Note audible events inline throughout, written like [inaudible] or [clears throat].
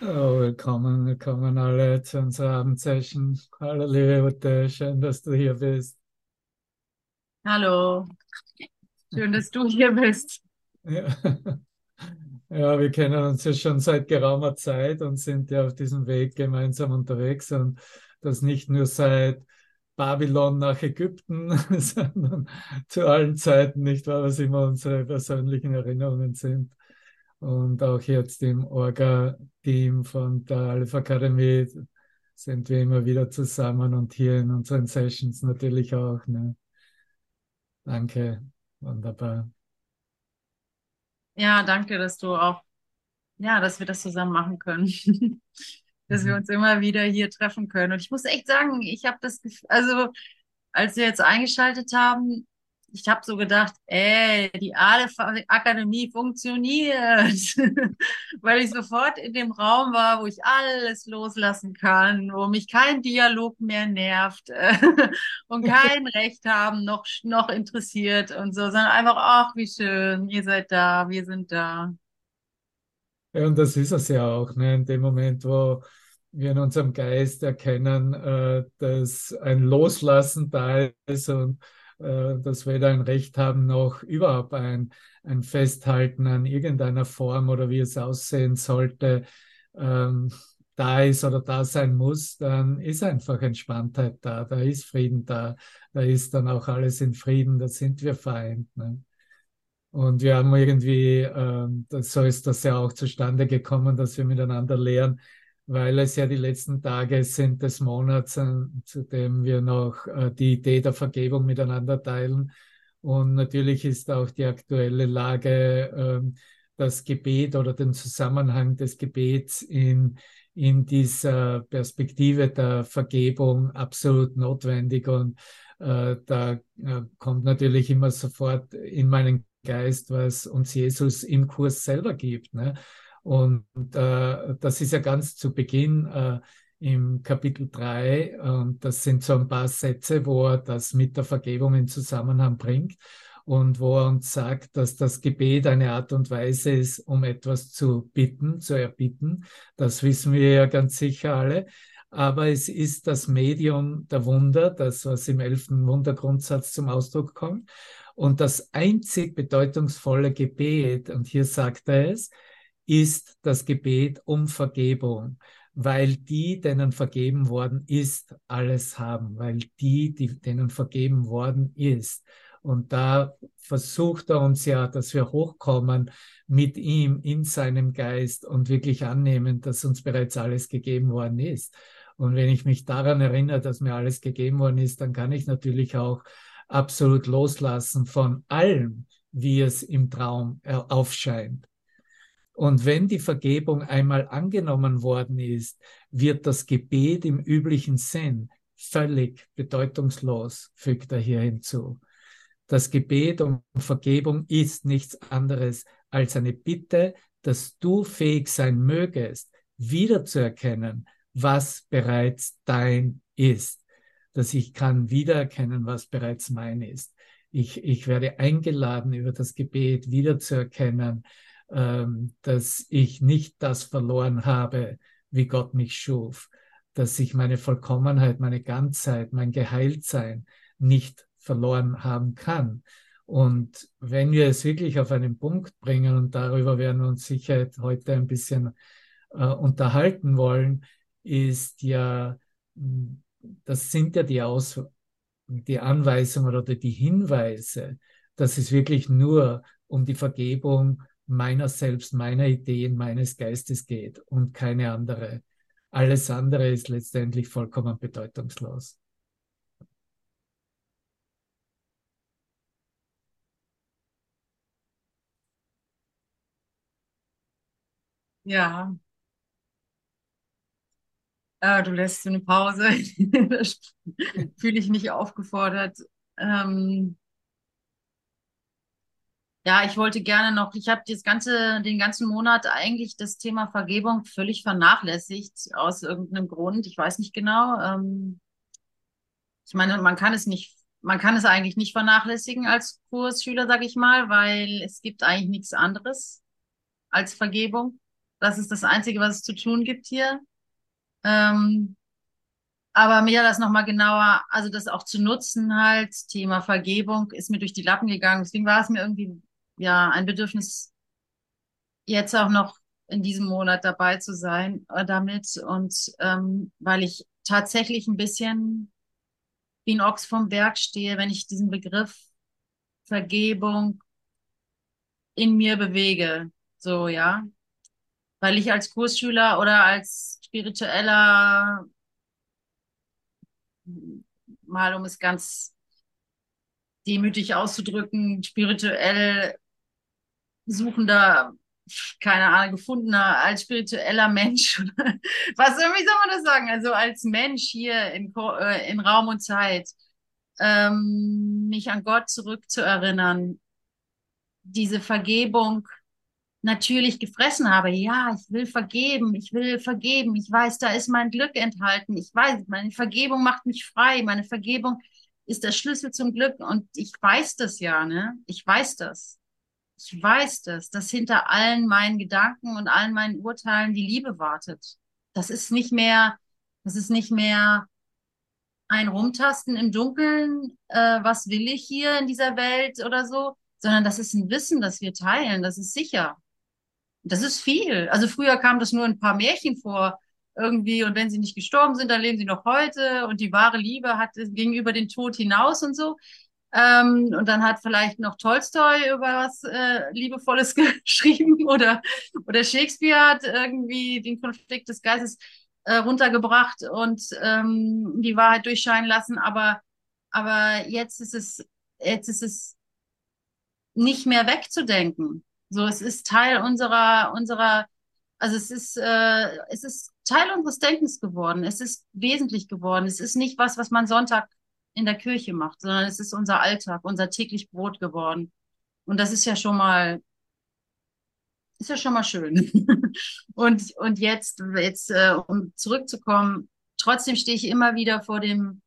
Oh, willkommen, willkommen alle zu unserer Abendsession. Hallo, liebe Ute, schön, dass du hier bist. Hallo, schön, dass du hier bist. Ja. ja, wir kennen uns ja schon seit geraumer Zeit und sind ja auf diesem Weg gemeinsam unterwegs und das nicht nur seit Babylon nach Ägypten, [laughs] sondern zu allen Zeiten, nicht wahr, was immer unsere persönlichen Erinnerungen sind. Und auch jetzt im Orga-Team von der Aleph Akademie sind wir immer wieder zusammen und hier in unseren Sessions natürlich auch. Ne? Danke, wunderbar. Ja, danke, dass du auch, ja, dass wir das zusammen machen können. [laughs] dass mhm. wir uns immer wieder hier treffen können. Und ich muss echt sagen, ich habe das Gefühl, also als wir jetzt eingeschaltet haben, ich habe so gedacht, ey, die Aleph-Akademie funktioniert, [laughs] weil ich sofort in dem Raum war, wo ich alles loslassen kann, wo mich kein Dialog mehr nervt [laughs] und kein Recht haben noch, noch interessiert und so, sondern einfach, ach, wie schön, ihr seid da, wir sind da. Ja, und das ist es ja auch, ne? in dem Moment, wo wir in unserem Geist erkennen, äh, dass ein Loslassen da ist und dass wir weder ein Recht haben noch überhaupt ein, ein Festhalten an irgendeiner Form oder wie es aussehen sollte, ähm, da ist oder da sein muss, dann ist einfach Entspanntheit da, da ist Frieden da, da ist dann auch alles in Frieden, da sind wir vereint. Ne? Und wir haben irgendwie, ähm, das, so ist das ja auch zustande gekommen, dass wir miteinander lehren, weil es ja die letzten Tage sind des Monats, äh, zu dem wir noch äh, die Idee der Vergebung miteinander teilen. Und natürlich ist auch die aktuelle Lage, ähm, das Gebet oder den Zusammenhang des Gebets in, in dieser Perspektive der Vergebung absolut notwendig. Und äh, da kommt natürlich immer sofort in meinen Geist, was uns Jesus im Kurs selber gibt. Ne? Und äh, das ist ja ganz zu Beginn äh, im Kapitel 3. Und das sind so ein paar Sätze, wo er das mit der Vergebung in Zusammenhang bringt und wo er uns sagt, dass das Gebet eine Art und Weise ist, um etwas zu bitten, zu erbitten. Das wissen wir ja ganz sicher alle. Aber es ist das Medium der Wunder, das, was im elften Wundergrundsatz zum Ausdruck kommt. Und das einzig bedeutungsvolle Gebet, und hier sagt er es, ist das Gebet um Vergebung, weil die, denen vergeben worden ist, alles haben, weil die, die denen vergeben worden ist. Und da versucht er uns ja, dass wir hochkommen mit ihm in seinem Geist und wirklich annehmen, dass uns bereits alles gegeben worden ist. Und wenn ich mich daran erinnere, dass mir alles gegeben worden ist, dann kann ich natürlich auch absolut loslassen von allem, wie es im Traum aufscheint. Und wenn die Vergebung einmal angenommen worden ist, wird das Gebet im üblichen Sinn völlig bedeutungslos, fügt er hier hinzu. Das Gebet um Vergebung ist nichts anderes als eine Bitte, dass du fähig sein mögest, wiederzuerkennen, was bereits dein ist. Dass ich kann wiedererkennen, was bereits mein ist. Ich, ich werde eingeladen, über das Gebet wiederzuerkennen, dass ich nicht das verloren habe, wie Gott mich schuf, dass ich meine Vollkommenheit, meine Ganzheit, mein Geheiltsein nicht verloren haben kann. Und wenn wir es wirklich auf einen Punkt bringen, und darüber werden wir uns sicher heute ein bisschen äh, unterhalten wollen, ist ja, das sind ja die, Aus die Anweisungen oder die Hinweise, dass es wirklich nur um die Vergebung meiner selbst, meiner Ideen, meines Geistes geht und keine andere. Alles andere ist letztendlich vollkommen bedeutungslos. Ja. Ah, du lässt eine Pause. [laughs] Fühle ich mich aufgefordert. Ähm, ja, ich wollte gerne noch, ich habe das ganze, den ganzen Monat eigentlich das Thema Vergebung völlig vernachlässigt aus irgendeinem Grund. Ich weiß nicht genau. Ähm, ich meine, man kann es nicht, man kann es eigentlich nicht vernachlässigen als Kursschüler, sag ich mal, weil es gibt eigentlich nichts anderes als Vergebung. Das ist das Einzige, was es zu tun gibt hier. Ähm, aber mir das nochmal genauer, also das auch zu nutzen halt, Thema Vergebung ist mir durch die Lappen gegangen. Deswegen war es mir irgendwie, ja, ein Bedürfnis, jetzt auch noch in diesem Monat dabei zu sein äh, damit. Und ähm, weil ich tatsächlich ein bisschen wie ein Ochs vom Berg stehe, wenn ich diesen Begriff Vergebung in mir bewege. So, ja. Weil ich als Kursschüler oder als spiritueller, mal um es ganz demütig auszudrücken, spirituell suchender, keine Ahnung, gefundener, als spiritueller Mensch. [laughs] Was, wie soll man das sagen? Also als Mensch hier in, äh, in Raum und Zeit, ähm, mich an Gott zurückzuerinnern, diese Vergebung natürlich gefressen habe. Ja, ich will vergeben, ich will vergeben. Ich weiß, da ist mein Glück enthalten. Ich weiß, meine Vergebung macht mich frei. Meine Vergebung ist der Schlüssel zum Glück. Und ich weiß das ja, ne? Ich weiß das. Ich weiß das, dass hinter allen meinen Gedanken und allen meinen Urteilen die Liebe wartet. Das ist nicht mehr, das ist nicht mehr ein Rumtasten im Dunkeln, äh, was will ich hier in dieser Welt oder so, sondern das ist ein Wissen, das wir teilen, das ist sicher. Das ist viel. Also früher kam das nur ein paar Märchen vor irgendwie und wenn sie nicht gestorben sind, dann leben sie noch heute und die wahre Liebe hat gegenüber den Tod hinaus und so. Ähm, und dann hat vielleicht noch Tolstoi über was äh, Liebevolles [laughs] geschrieben oder, oder Shakespeare hat irgendwie den Konflikt des Geistes äh, runtergebracht und ähm, die Wahrheit durchscheinen lassen. Aber, aber jetzt ist es, jetzt ist es nicht mehr wegzudenken. So, es ist Teil unserer, unserer, also es ist, äh, es ist Teil unseres Denkens geworden. Es ist wesentlich geworden. Es ist nicht was, was man Sonntag in der Kirche macht, sondern es ist unser Alltag, unser täglich Brot geworden. Und das ist ja schon mal, ist ja schon mal schön. [laughs] und, und jetzt, jetzt, äh, um zurückzukommen, trotzdem stehe ich immer wieder vor dem,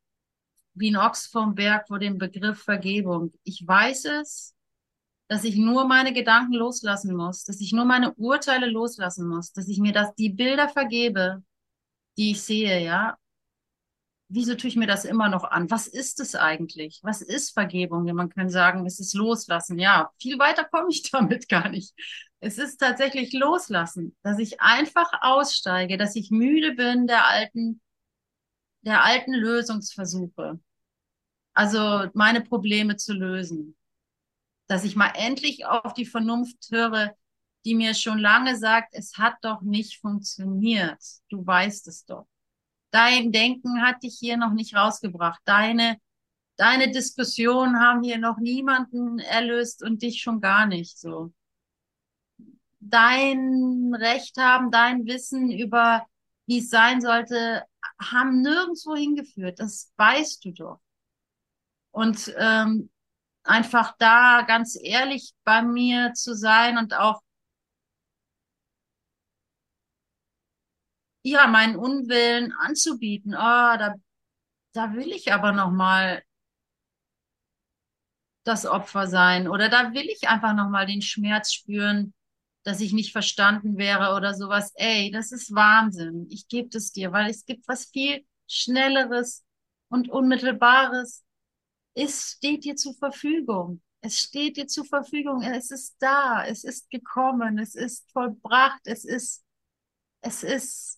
wie ein Ochs vom Berg, vor dem Begriff Vergebung. Ich weiß es, dass ich nur meine Gedanken loslassen muss, dass ich nur meine Urteile loslassen muss, dass ich mir das, die Bilder vergebe, die ich sehe, ja. Wieso tue ich mir das immer noch an? Was ist es eigentlich? Was ist Vergebung? Man kann sagen, es ist Loslassen. Ja, viel weiter komme ich [laughs] damit gar nicht. Es ist tatsächlich Loslassen, dass ich einfach aussteige, dass ich müde bin der alten, der alten Lösungsversuche. Also meine Probleme zu lösen dass ich mal endlich auf die Vernunft höre, die mir schon lange sagt, es hat doch nicht funktioniert. Du weißt es doch. Dein Denken hat dich hier noch nicht rausgebracht. Deine, deine Diskussionen haben hier noch niemanden erlöst und dich schon gar nicht so. Dein Recht haben, dein Wissen über, wie es sein sollte, haben nirgendwo hingeführt. Das weißt du doch. Und ähm, einfach da ganz ehrlich bei mir zu sein und auch ja meinen Unwillen anzubieten. Oh, da da will ich aber noch mal das Opfer sein oder da will ich einfach noch mal den Schmerz spüren, dass ich nicht verstanden wäre oder sowas. Ey, das ist Wahnsinn. Ich gebe es dir, weil es gibt was viel schnelleres und unmittelbares es steht dir zur Verfügung. Es steht dir zur Verfügung. Es ist da. Es ist gekommen. Es ist vollbracht. Es ist, es ist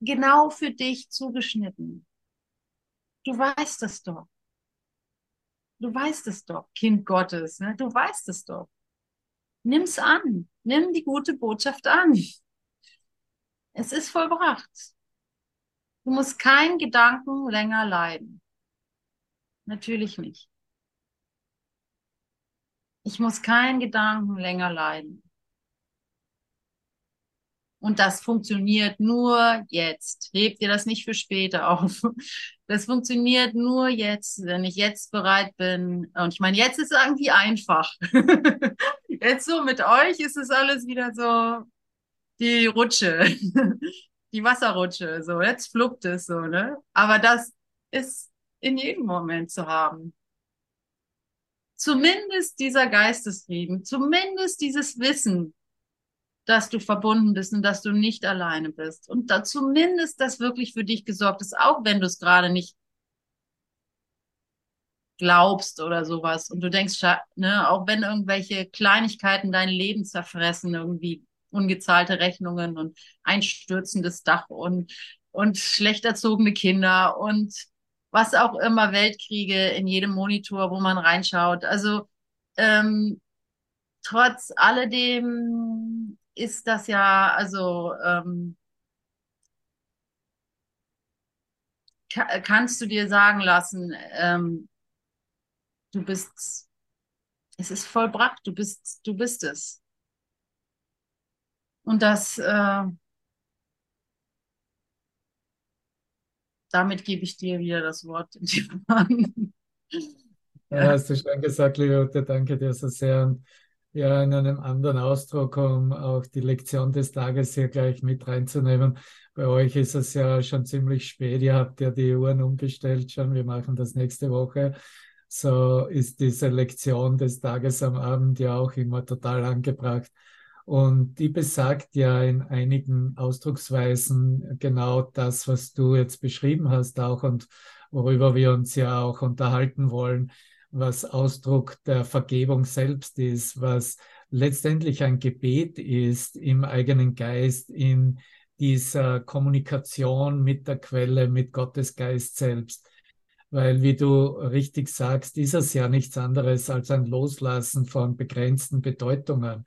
genau für dich zugeschnitten. Du weißt es doch. Du weißt es doch, Kind Gottes. Ne? Du weißt es doch. Nimm's an. Nimm die gute Botschaft an. Es ist vollbracht. Du musst keinen Gedanken länger leiden. Natürlich nicht. Ich muss keinen Gedanken länger leiden. Und das funktioniert nur jetzt. Hebt dir das nicht für später auf. Das funktioniert nur jetzt, wenn ich jetzt bereit bin. Und ich meine, jetzt ist es irgendwie einfach. [laughs] Jetzt so mit euch ist es alles wieder so die Rutsche, [laughs] die Wasserrutsche. So, jetzt fluppt es so, ne? Aber das ist in jedem Moment zu haben. Zumindest dieser Geistesfrieden, zumindest dieses Wissen, dass du verbunden bist und dass du nicht alleine bist. Und da zumindest das wirklich für dich gesorgt ist, auch wenn du es gerade nicht glaubst oder sowas. Und du denkst, ne, auch wenn irgendwelche Kleinigkeiten dein Leben zerfressen, irgendwie ungezahlte Rechnungen und einstürzendes Dach und, und schlecht erzogene Kinder und was auch immer, Weltkriege in jedem Monitor, wo man reinschaut. Also ähm, trotz alledem ist das ja, also ähm, kannst du dir sagen lassen, ähm, du bist, es ist vollbracht, du bist, du bist es. Und das, äh, damit gebe ich dir wieder das Wort in die Ja, hast du schon gesagt, Liotte, danke dir so sehr. Und ja, in einem anderen Ausdruck, um auch die Lektion des Tages hier gleich mit reinzunehmen. Bei euch ist es ja schon ziemlich spät. Ihr habt ja die Uhren umgestellt schon. Wir machen das nächste Woche. So ist diese Lektion des Tages am Abend ja auch immer total angebracht. Und die besagt ja in einigen Ausdrucksweisen genau das, was du jetzt beschrieben hast auch und worüber wir uns ja auch unterhalten wollen, was Ausdruck der Vergebung selbst ist, was letztendlich ein Gebet ist im eigenen Geist, in dieser Kommunikation mit der Quelle, mit Gottes Geist selbst. Weil, wie du richtig sagst, ist es ja nichts anderes als ein Loslassen von begrenzten Bedeutungen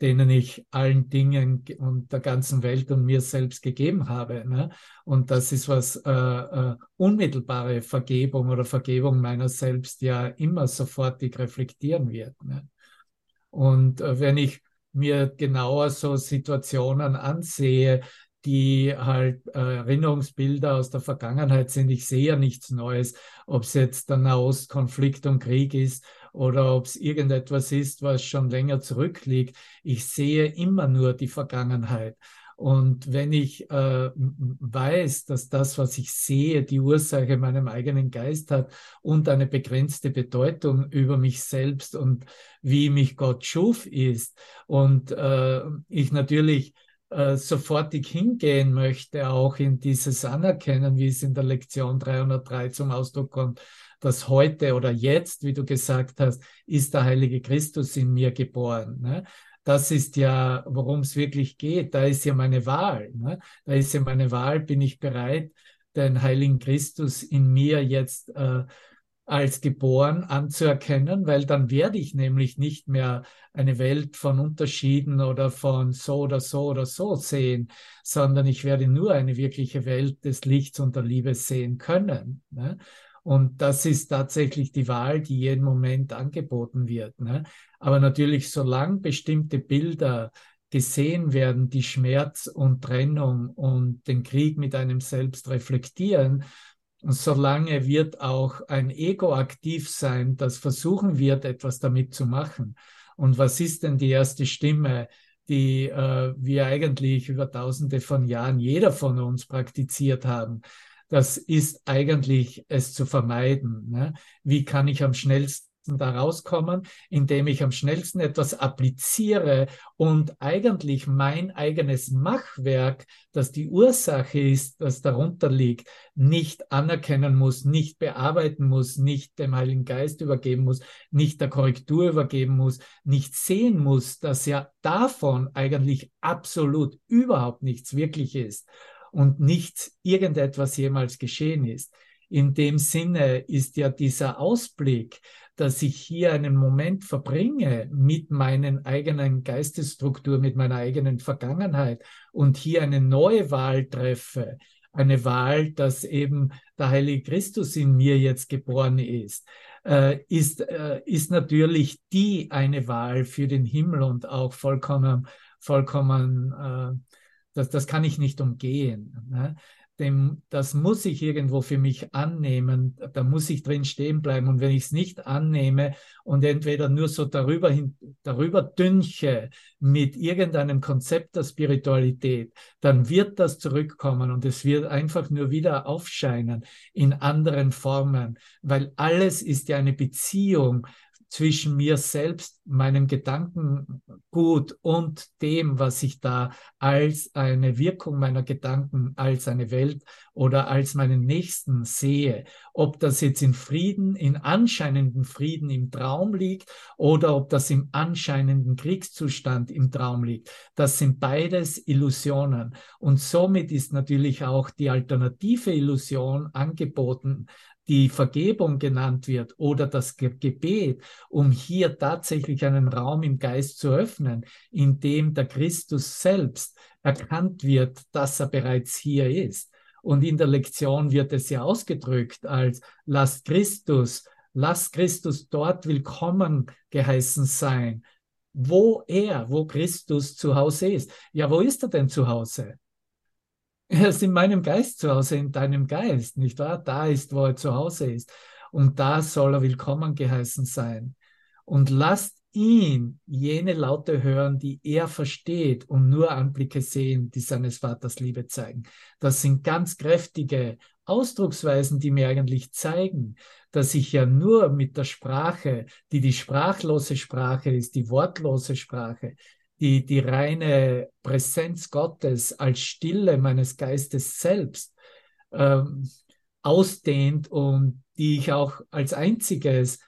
denen ich allen Dingen und der ganzen Welt und mir selbst gegeben habe. Ne? Und das ist was äh, äh, unmittelbare Vergebung oder Vergebung meiner selbst ja immer sofortig reflektieren wird. Ne? Und äh, wenn ich mir genauer so Situationen ansehe, die halt äh, Erinnerungsbilder aus der Vergangenheit sind. Ich sehe ja nichts Neues, ob es jetzt der Nahostkonflikt und Krieg ist oder ob es irgendetwas ist, was schon länger zurückliegt. Ich sehe immer nur die Vergangenheit. Und wenn ich äh, weiß, dass das, was ich sehe, die Ursache meinem eigenen Geist hat und eine begrenzte Bedeutung über mich selbst und wie mich Gott schuf ist und äh, ich natürlich äh, sofortig hingehen möchte, auch in dieses Anerkennen, wie es in der Lektion 303 zum Ausdruck kommt, dass heute oder jetzt, wie du gesagt hast, ist der Heilige Christus in mir geboren. Ne? Das ist ja, worum es wirklich geht. Da ist ja meine Wahl. Ne? Da ist ja meine Wahl, bin ich bereit, den Heiligen Christus in mir jetzt äh, als geboren anzuerkennen, weil dann werde ich nämlich nicht mehr eine Welt von Unterschieden oder von so oder so oder so sehen, sondern ich werde nur eine wirkliche Welt des Lichts und der Liebe sehen können. Ne? Und das ist tatsächlich die Wahl, die jeden Moment angeboten wird. Ne? Aber natürlich, solange bestimmte Bilder gesehen werden, die Schmerz und Trennung und den Krieg mit einem selbst reflektieren, solange wird auch ein Ego aktiv sein, das versuchen wird, etwas damit zu machen. Und was ist denn die erste Stimme, die äh, wir eigentlich über tausende von Jahren jeder von uns praktiziert haben? Das ist eigentlich es zu vermeiden. Ne? Wie kann ich am schnellsten da rauskommen, indem ich am schnellsten etwas appliziere und eigentlich mein eigenes Machwerk, das die Ursache ist, das darunter liegt, nicht anerkennen muss, nicht bearbeiten muss, nicht dem Heiligen Geist übergeben muss, nicht der Korrektur übergeben muss, nicht sehen muss, dass ja davon eigentlich absolut überhaupt nichts wirklich ist und nicht irgendetwas jemals geschehen ist. In dem Sinne ist ja dieser Ausblick, dass ich hier einen Moment verbringe mit meinen eigenen Geistesstruktur, mit meiner eigenen Vergangenheit und hier eine neue Wahl treffe, eine Wahl, dass eben der Heilige Christus in mir jetzt geboren ist, äh, ist, äh, ist natürlich die eine Wahl für den Himmel und auch vollkommen, vollkommen äh, das, das kann ich nicht umgehen. Ne? Dem, das muss ich irgendwo für mich annehmen, da muss ich drin stehen bleiben. Und wenn ich es nicht annehme und entweder nur so darüber, hin, darüber dünche mit irgendeinem Konzept der Spiritualität, dann wird das zurückkommen und es wird einfach nur wieder aufscheinen in anderen Formen, weil alles ist ja eine Beziehung zwischen mir selbst, meinem Gedankengut und dem, was ich da als eine Wirkung meiner Gedanken, als eine Welt oder als meinen Nächsten sehe. Ob das jetzt in Frieden, in anscheinenden Frieden im Traum liegt oder ob das im anscheinenden Kriegszustand im Traum liegt. Das sind beides Illusionen. Und somit ist natürlich auch die alternative Illusion angeboten, die Vergebung genannt wird oder das Gebet, um hier tatsächlich einen Raum im Geist zu öffnen, in dem der Christus selbst erkannt wird, dass er bereits hier ist. Und in der Lektion wird es ja ausgedrückt als lasst Christus, lasst Christus dort willkommen geheißen sein, wo er, wo Christus zu Hause ist. Ja, wo ist er denn zu Hause? Er ist in meinem Geist zu Hause, in deinem Geist, nicht wahr? Da ist, wo er zu Hause ist. Und da soll er willkommen geheißen sein. Und lasst ihn jene Laute hören, die er versteht und nur Anblicke sehen, die seines Vaters Liebe zeigen. Das sind ganz kräftige Ausdrucksweisen, die mir eigentlich zeigen, dass ich ja nur mit der Sprache, die die sprachlose Sprache ist, die wortlose Sprache, die, die reine Präsenz Gottes als Stille meines Geistes selbst ähm, ausdehnt und die ich auch als einziges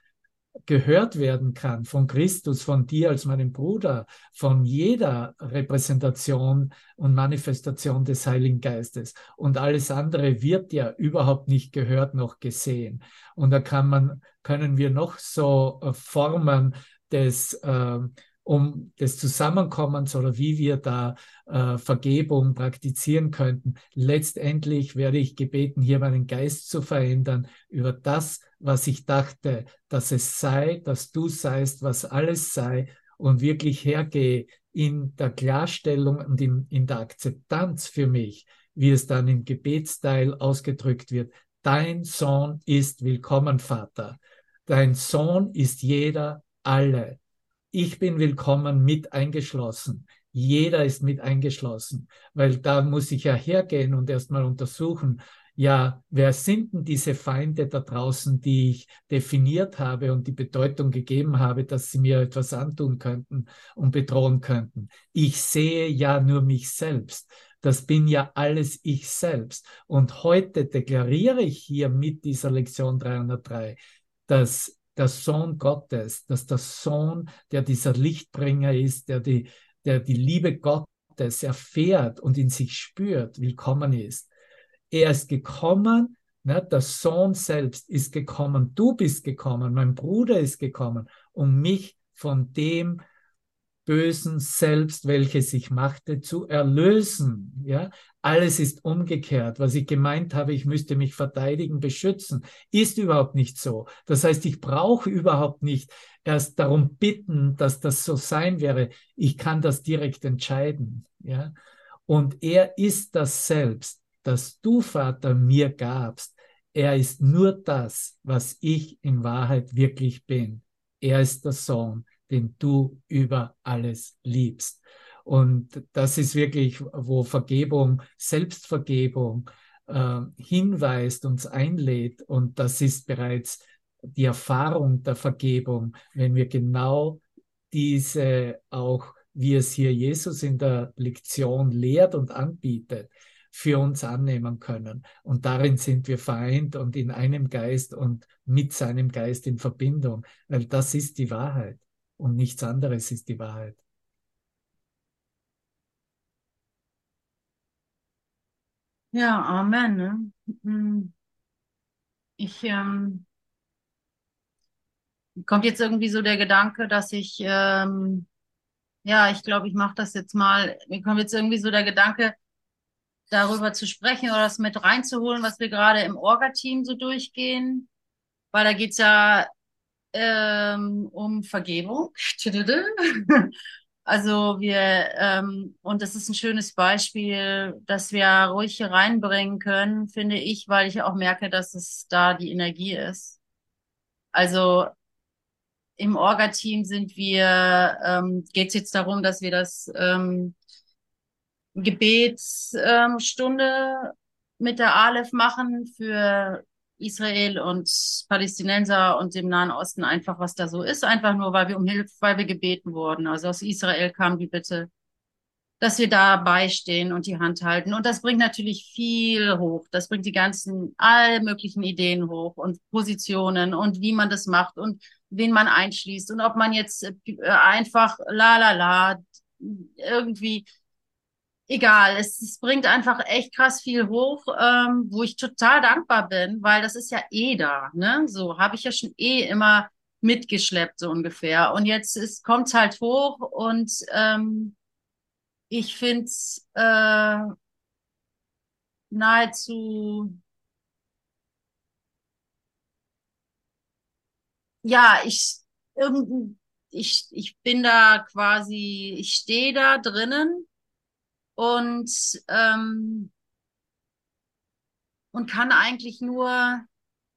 gehört werden kann von Christus, von dir als meinem Bruder, von jeder Repräsentation und Manifestation des Heiligen Geistes. Und alles andere wird ja überhaupt nicht gehört noch gesehen. Und da kann man, können wir noch so äh, Formen des äh, um des Zusammenkommens oder wie wir da äh, Vergebung praktizieren könnten. Letztendlich werde ich gebeten, hier meinen Geist zu verändern über das, was ich dachte, dass es sei, dass du seist, was alles sei und wirklich hergehe in der Klarstellung und in, in der Akzeptanz für mich, wie es dann im Gebetsteil ausgedrückt wird. Dein Sohn ist willkommen, Vater. Dein Sohn ist jeder, alle ich bin willkommen mit eingeschlossen. Jeder ist mit eingeschlossen, weil da muss ich ja hergehen und erstmal untersuchen, ja, wer sind denn diese Feinde da draußen, die ich definiert habe und die Bedeutung gegeben habe, dass sie mir etwas antun könnten und bedrohen könnten? Ich sehe ja nur mich selbst. Das bin ja alles ich selbst. Und heute deklariere ich hier mit dieser Lektion 303, dass der Sohn Gottes, dass der Sohn, der dieser Lichtbringer ist, der die, der die Liebe Gottes erfährt und in sich spürt, willkommen ist. Er ist gekommen, ne, der Sohn selbst ist gekommen, du bist gekommen, mein Bruder ist gekommen, um mich von dem Bösen selbst, welches ich machte, zu erlösen. Ja, alles ist umgekehrt. Was ich gemeint habe, ich müsste mich verteidigen, beschützen, ist überhaupt nicht so. Das heißt, ich brauche überhaupt nicht erst darum bitten, dass das so sein wäre. Ich kann das direkt entscheiden. Ja, und er ist das selbst, das du, Vater, mir gabst. Er ist nur das, was ich in Wahrheit wirklich bin. Er ist der Sohn den du über alles liebst. Und das ist wirklich, wo Vergebung, Selbstvergebung äh, hinweist, uns einlädt. Und das ist bereits die Erfahrung der Vergebung, wenn wir genau diese auch, wie es hier Jesus in der Lektion lehrt und anbietet, für uns annehmen können. Und darin sind wir vereint und in einem Geist und mit seinem Geist in Verbindung, weil das ist die Wahrheit und nichts anderes ist die Wahrheit. Ja, Amen. Ne? Hm. Ich ähm, kommt jetzt irgendwie so der Gedanke, dass ich ähm, ja, ich glaube, ich mache das jetzt mal. Mir kommt jetzt irgendwie so der Gedanke, darüber zu sprechen oder das mit reinzuholen, was wir gerade im Orga-Team so durchgehen. Weil da geht's ja ähm, um Vergebung. [laughs] Also wir, ähm, und das ist ein schönes Beispiel, dass wir ruhig hier reinbringen können, finde ich, weil ich auch merke, dass es da die Energie ist. Also im Orga-Team sind wir, ähm, geht es jetzt darum, dass wir das ähm, Gebetsstunde ähm, mit der Aleph machen für Israel und Palästinenser und dem Nahen Osten einfach, was da so ist, einfach nur, weil wir um Hilfe, weil wir gebeten wurden. Also aus Israel kam die Bitte, dass wir da beistehen und die Hand halten. Und das bringt natürlich viel hoch. Das bringt die ganzen, all möglichen Ideen hoch und Positionen und wie man das macht und wen man einschließt und ob man jetzt äh, einfach la la la irgendwie egal. Es, es bringt einfach echt krass viel hoch, ähm, wo ich total dankbar bin, weil das ist ja eh da. Ne? So habe ich ja schon eh immer mitgeschleppt so ungefähr. Und jetzt ist kommt's halt hoch und ähm, ich finde es äh, nahezu, ja, ich, ich, ich bin da quasi, ich stehe da drinnen und, ähm, und kann eigentlich nur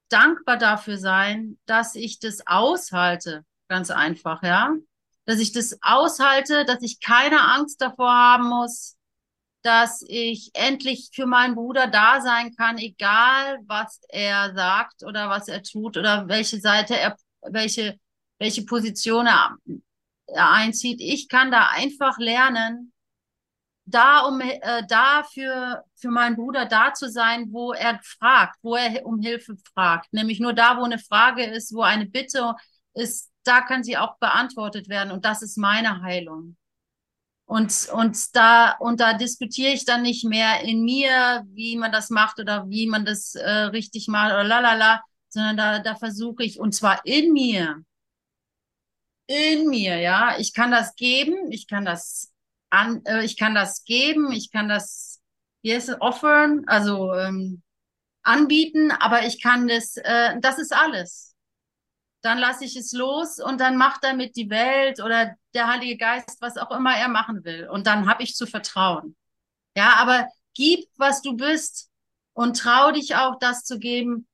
dankbar dafür sein, dass ich das aushalte. Ganz einfach, ja dass ich das aushalte, dass ich keine Angst davor haben muss, dass ich endlich für meinen Bruder da sein kann, egal was er sagt oder was er tut oder welche Seite er, welche, welche Position er, er einzieht. Ich kann da einfach lernen, da um äh, da für für meinen Bruder da zu sein, wo er fragt, wo er um Hilfe fragt, nämlich nur da, wo eine Frage ist, wo eine Bitte ist, da kann sie auch beantwortet werden. Und das ist meine Heilung. Und, und da, und da diskutiere ich dann nicht mehr in mir, wie man das macht oder wie man das äh, richtig macht oder lalala, sondern da, da versuche ich, und zwar in mir, in mir, ja, ich kann das geben, ich kann das an, äh, ich kann das geben, ich kann das, wie heißt es, offern, also ähm, anbieten, aber ich kann das, äh, das ist alles dann lasse ich es los und dann macht damit die Welt oder der Heilige Geist, was auch immer er machen will. Und dann habe ich zu vertrauen. Ja, aber gib, was du bist und trau dich auch, das zu geben.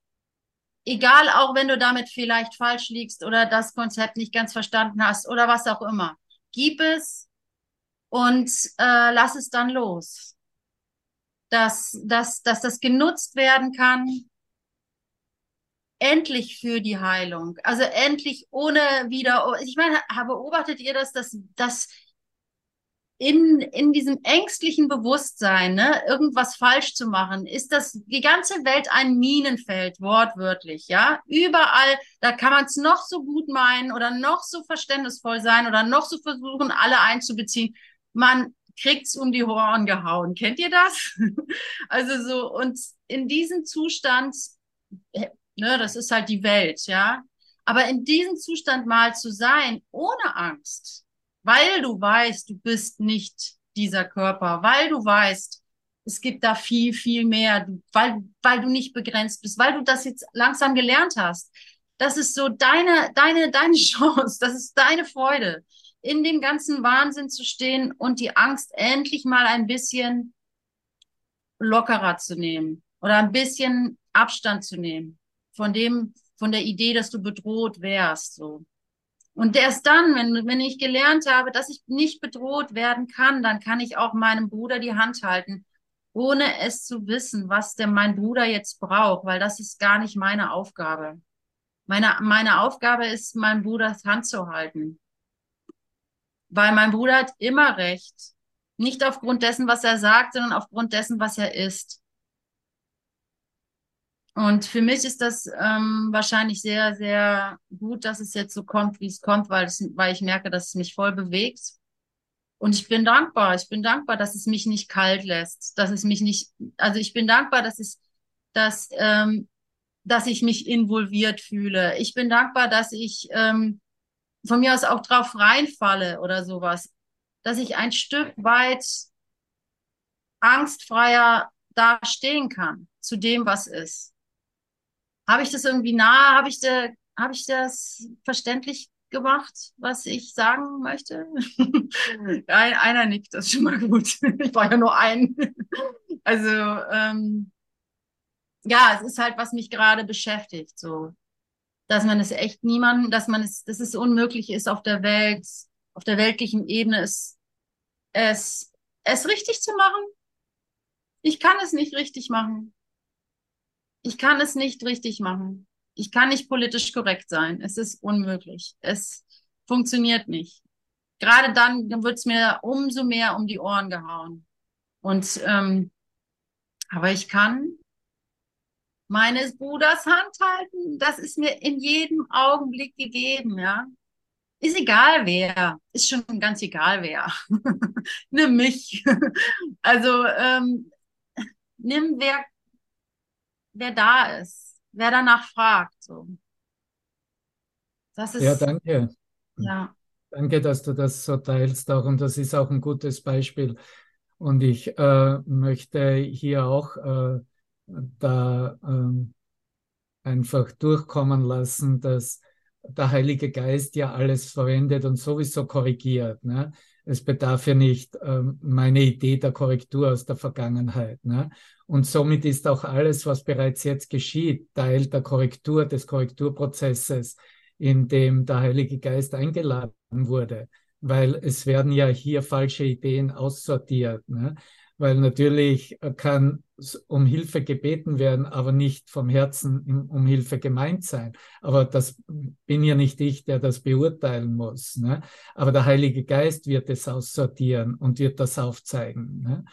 Egal, auch wenn du damit vielleicht falsch liegst oder das Konzept nicht ganz verstanden hast oder was auch immer. Gib es und äh, lass es dann los. Dass, dass, dass das genutzt werden kann endlich für die Heilung. Also endlich ohne wieder, ich meine, beobachtet ihr das, dass, dass in, in diesem ängstlichen Bewusstsein, ne, irgendwas falsch zu machen, ist das die ganze Welt ein Minenfeld, wortwörtlich, ja. Überall, da kann man es noch so gut meinen oder noch so verständnisvoll sein oder noch so versuchen, alle einzubeziehen. Man kriegt's um die Ohren gehauen. Kennt ihr das? [laughs] also so, und in diesem Zustand Ne, das ist halt die Welt, ja. Aber in diesem Zustand mal zu sein, ohne Angst, weil du weißt, du bist nicht dieser Körper, weil du weißt, es gibt da viel, viel mehr, weil, weil du nicht begrenzt bist, weil du das jetzt langsam gelernt hast. Das ist so deine, deine, deine [laughs] Chance, das ist deine Freude, in dem ganzen Wahnsinn zu stehen und die Angst endlich mal ein bisschen lockerer zu nehmen oder ein bisschen Abstand zu nehmen von dem, von der Idee, dass du bedroht wärst, so. Und erst dann, wenn, wenn ich gelernt habe, dass ich nicht bedroht werden kann, dann kann ich auch meinem Bruder die Hand halten, ohne es zu wissen, was denn mein Bruder jetzt braucht, weil das ist gar nicht meine Aufgabe. Meine, meine Aufgabe ist, meinem Bruders Hand zu halten. Weil mein Bruder hat immer recht. Nicht aufgrund dessen, was er sagt, sondern aufgrund dessen, was er ist. Und für mich ist das ähm, wahrscheinlich sehr, sehr gut, dass es jetzt so kommt, wie es kommt, weil, es, weil ich merke, dass es mich voll bewegt. Und ich bin dankbar. Ich bin dankbar, dass es mich nicht kalt lässt, dass es mich nicht, also ich bin dankbar, dass es, dass, ähm, dass ich mich involviert fühle. Ich bin dankbar, dass ich ähm, von mir aus auch drauf reinfalle oder sowas, dass ich ein Stück weit angstfreier da stehen kann zu dem, was ist. Habe ich das irgendwie nah? Habe ich, da, hab ich das verständlich gemacht, was ich sagen möchte? [laughs] Ein, einer nickt, das ist schon mal gut. [laughs] Ich war ja nur ein. Also, ähm, ja, es ist halt, was mich gerade beschäftigt, so. Dass man es echt niemandem, dass man es, dass es unmöglich ist auf der Welt, auf der weltlichen Ebene es, es, es richtig zu machen. Ich kann es nicht richtig machen. ich kann es nicht richtig machen. Ich kann nicht politisch korrekt sein. Es ist unmöglich. Es funktioniert nicht. Gerade dann, dann wird es mir umso mehr um die Ohren gehauen. Und ähm, aber ich kann meines Bruders Hand halten. Das ist mir in jedem Augenblick gegeben, ja. Ist egal wer, ist schon ganz egal wer. [laughs] nimm mich. [laughs] also ähm, nimm wer, wer da ist, wer danach fragt. So. Das ist, ja, danke. Ja. Danke, dass du das so teilst auch und das ist auch ein gutes Beispiel. Und ich äh, möchte hier auch äh, da äh, einfach durchkommen lassen, dass der Heilige Geist ja alles verwendet und sowieso korrigiert. Ne? Es bedarf ja nicht ähm, meine Idee der Korrektur aus der Vergangenheit. Ne? Und somit ist auch alles, was bereits jetzt geschieht, Teil der Korrektur, des Korrekturprozesses, in dem der Heilige Geist eingeladen wurde. Weil es werden ja hier falsche Ideen aussortiert. Ne? Weil natürlich kann um Hilfe gebeten werden, aber nicht vom Herzen um Hilfe gemeint sein. Aber das bin ja nicht ich, der das beurteilen muss. Ne? Aber der Heilige Geist wird es aussortieren und wird das aufzeigen. Ne?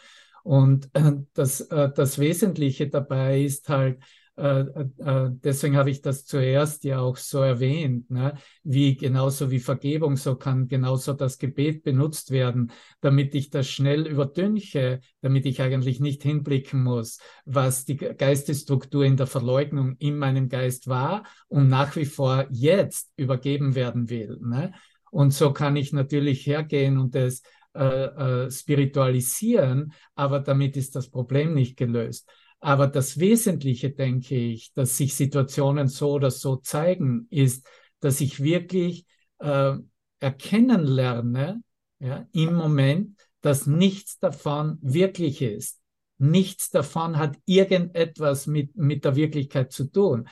Und äh, das, äh, das Wesentliche dabei ist halt, äh, äh, deswegen habe ich das zuerst ja auch so erwähnt, ne? wie genauso wie Vergebung, so kann genauso das Gebet benutzt werden, damit ich das schnell überdünche, damit ich eigentlich nicht hinblicken muss, was die Geistesstruktur in der Verleugnung in meinem Geist war und nach wie vor jetzt übergeben werden will. Ne? Und so kann ich natürlich hergehen und es äh, äh, spiritualisieren, aber damit ist das Problem nicht gelöst. Aber das Wesentliche, denke ich, dass sich Situationen so oder so zeigen, ist, dass ich wirklich äh, erkennen lerne, ja, im Moment, dass nichts davon wirklich ist. Nichts davon hat irgendetwas mit, mit der Wirklichkeit zu tun.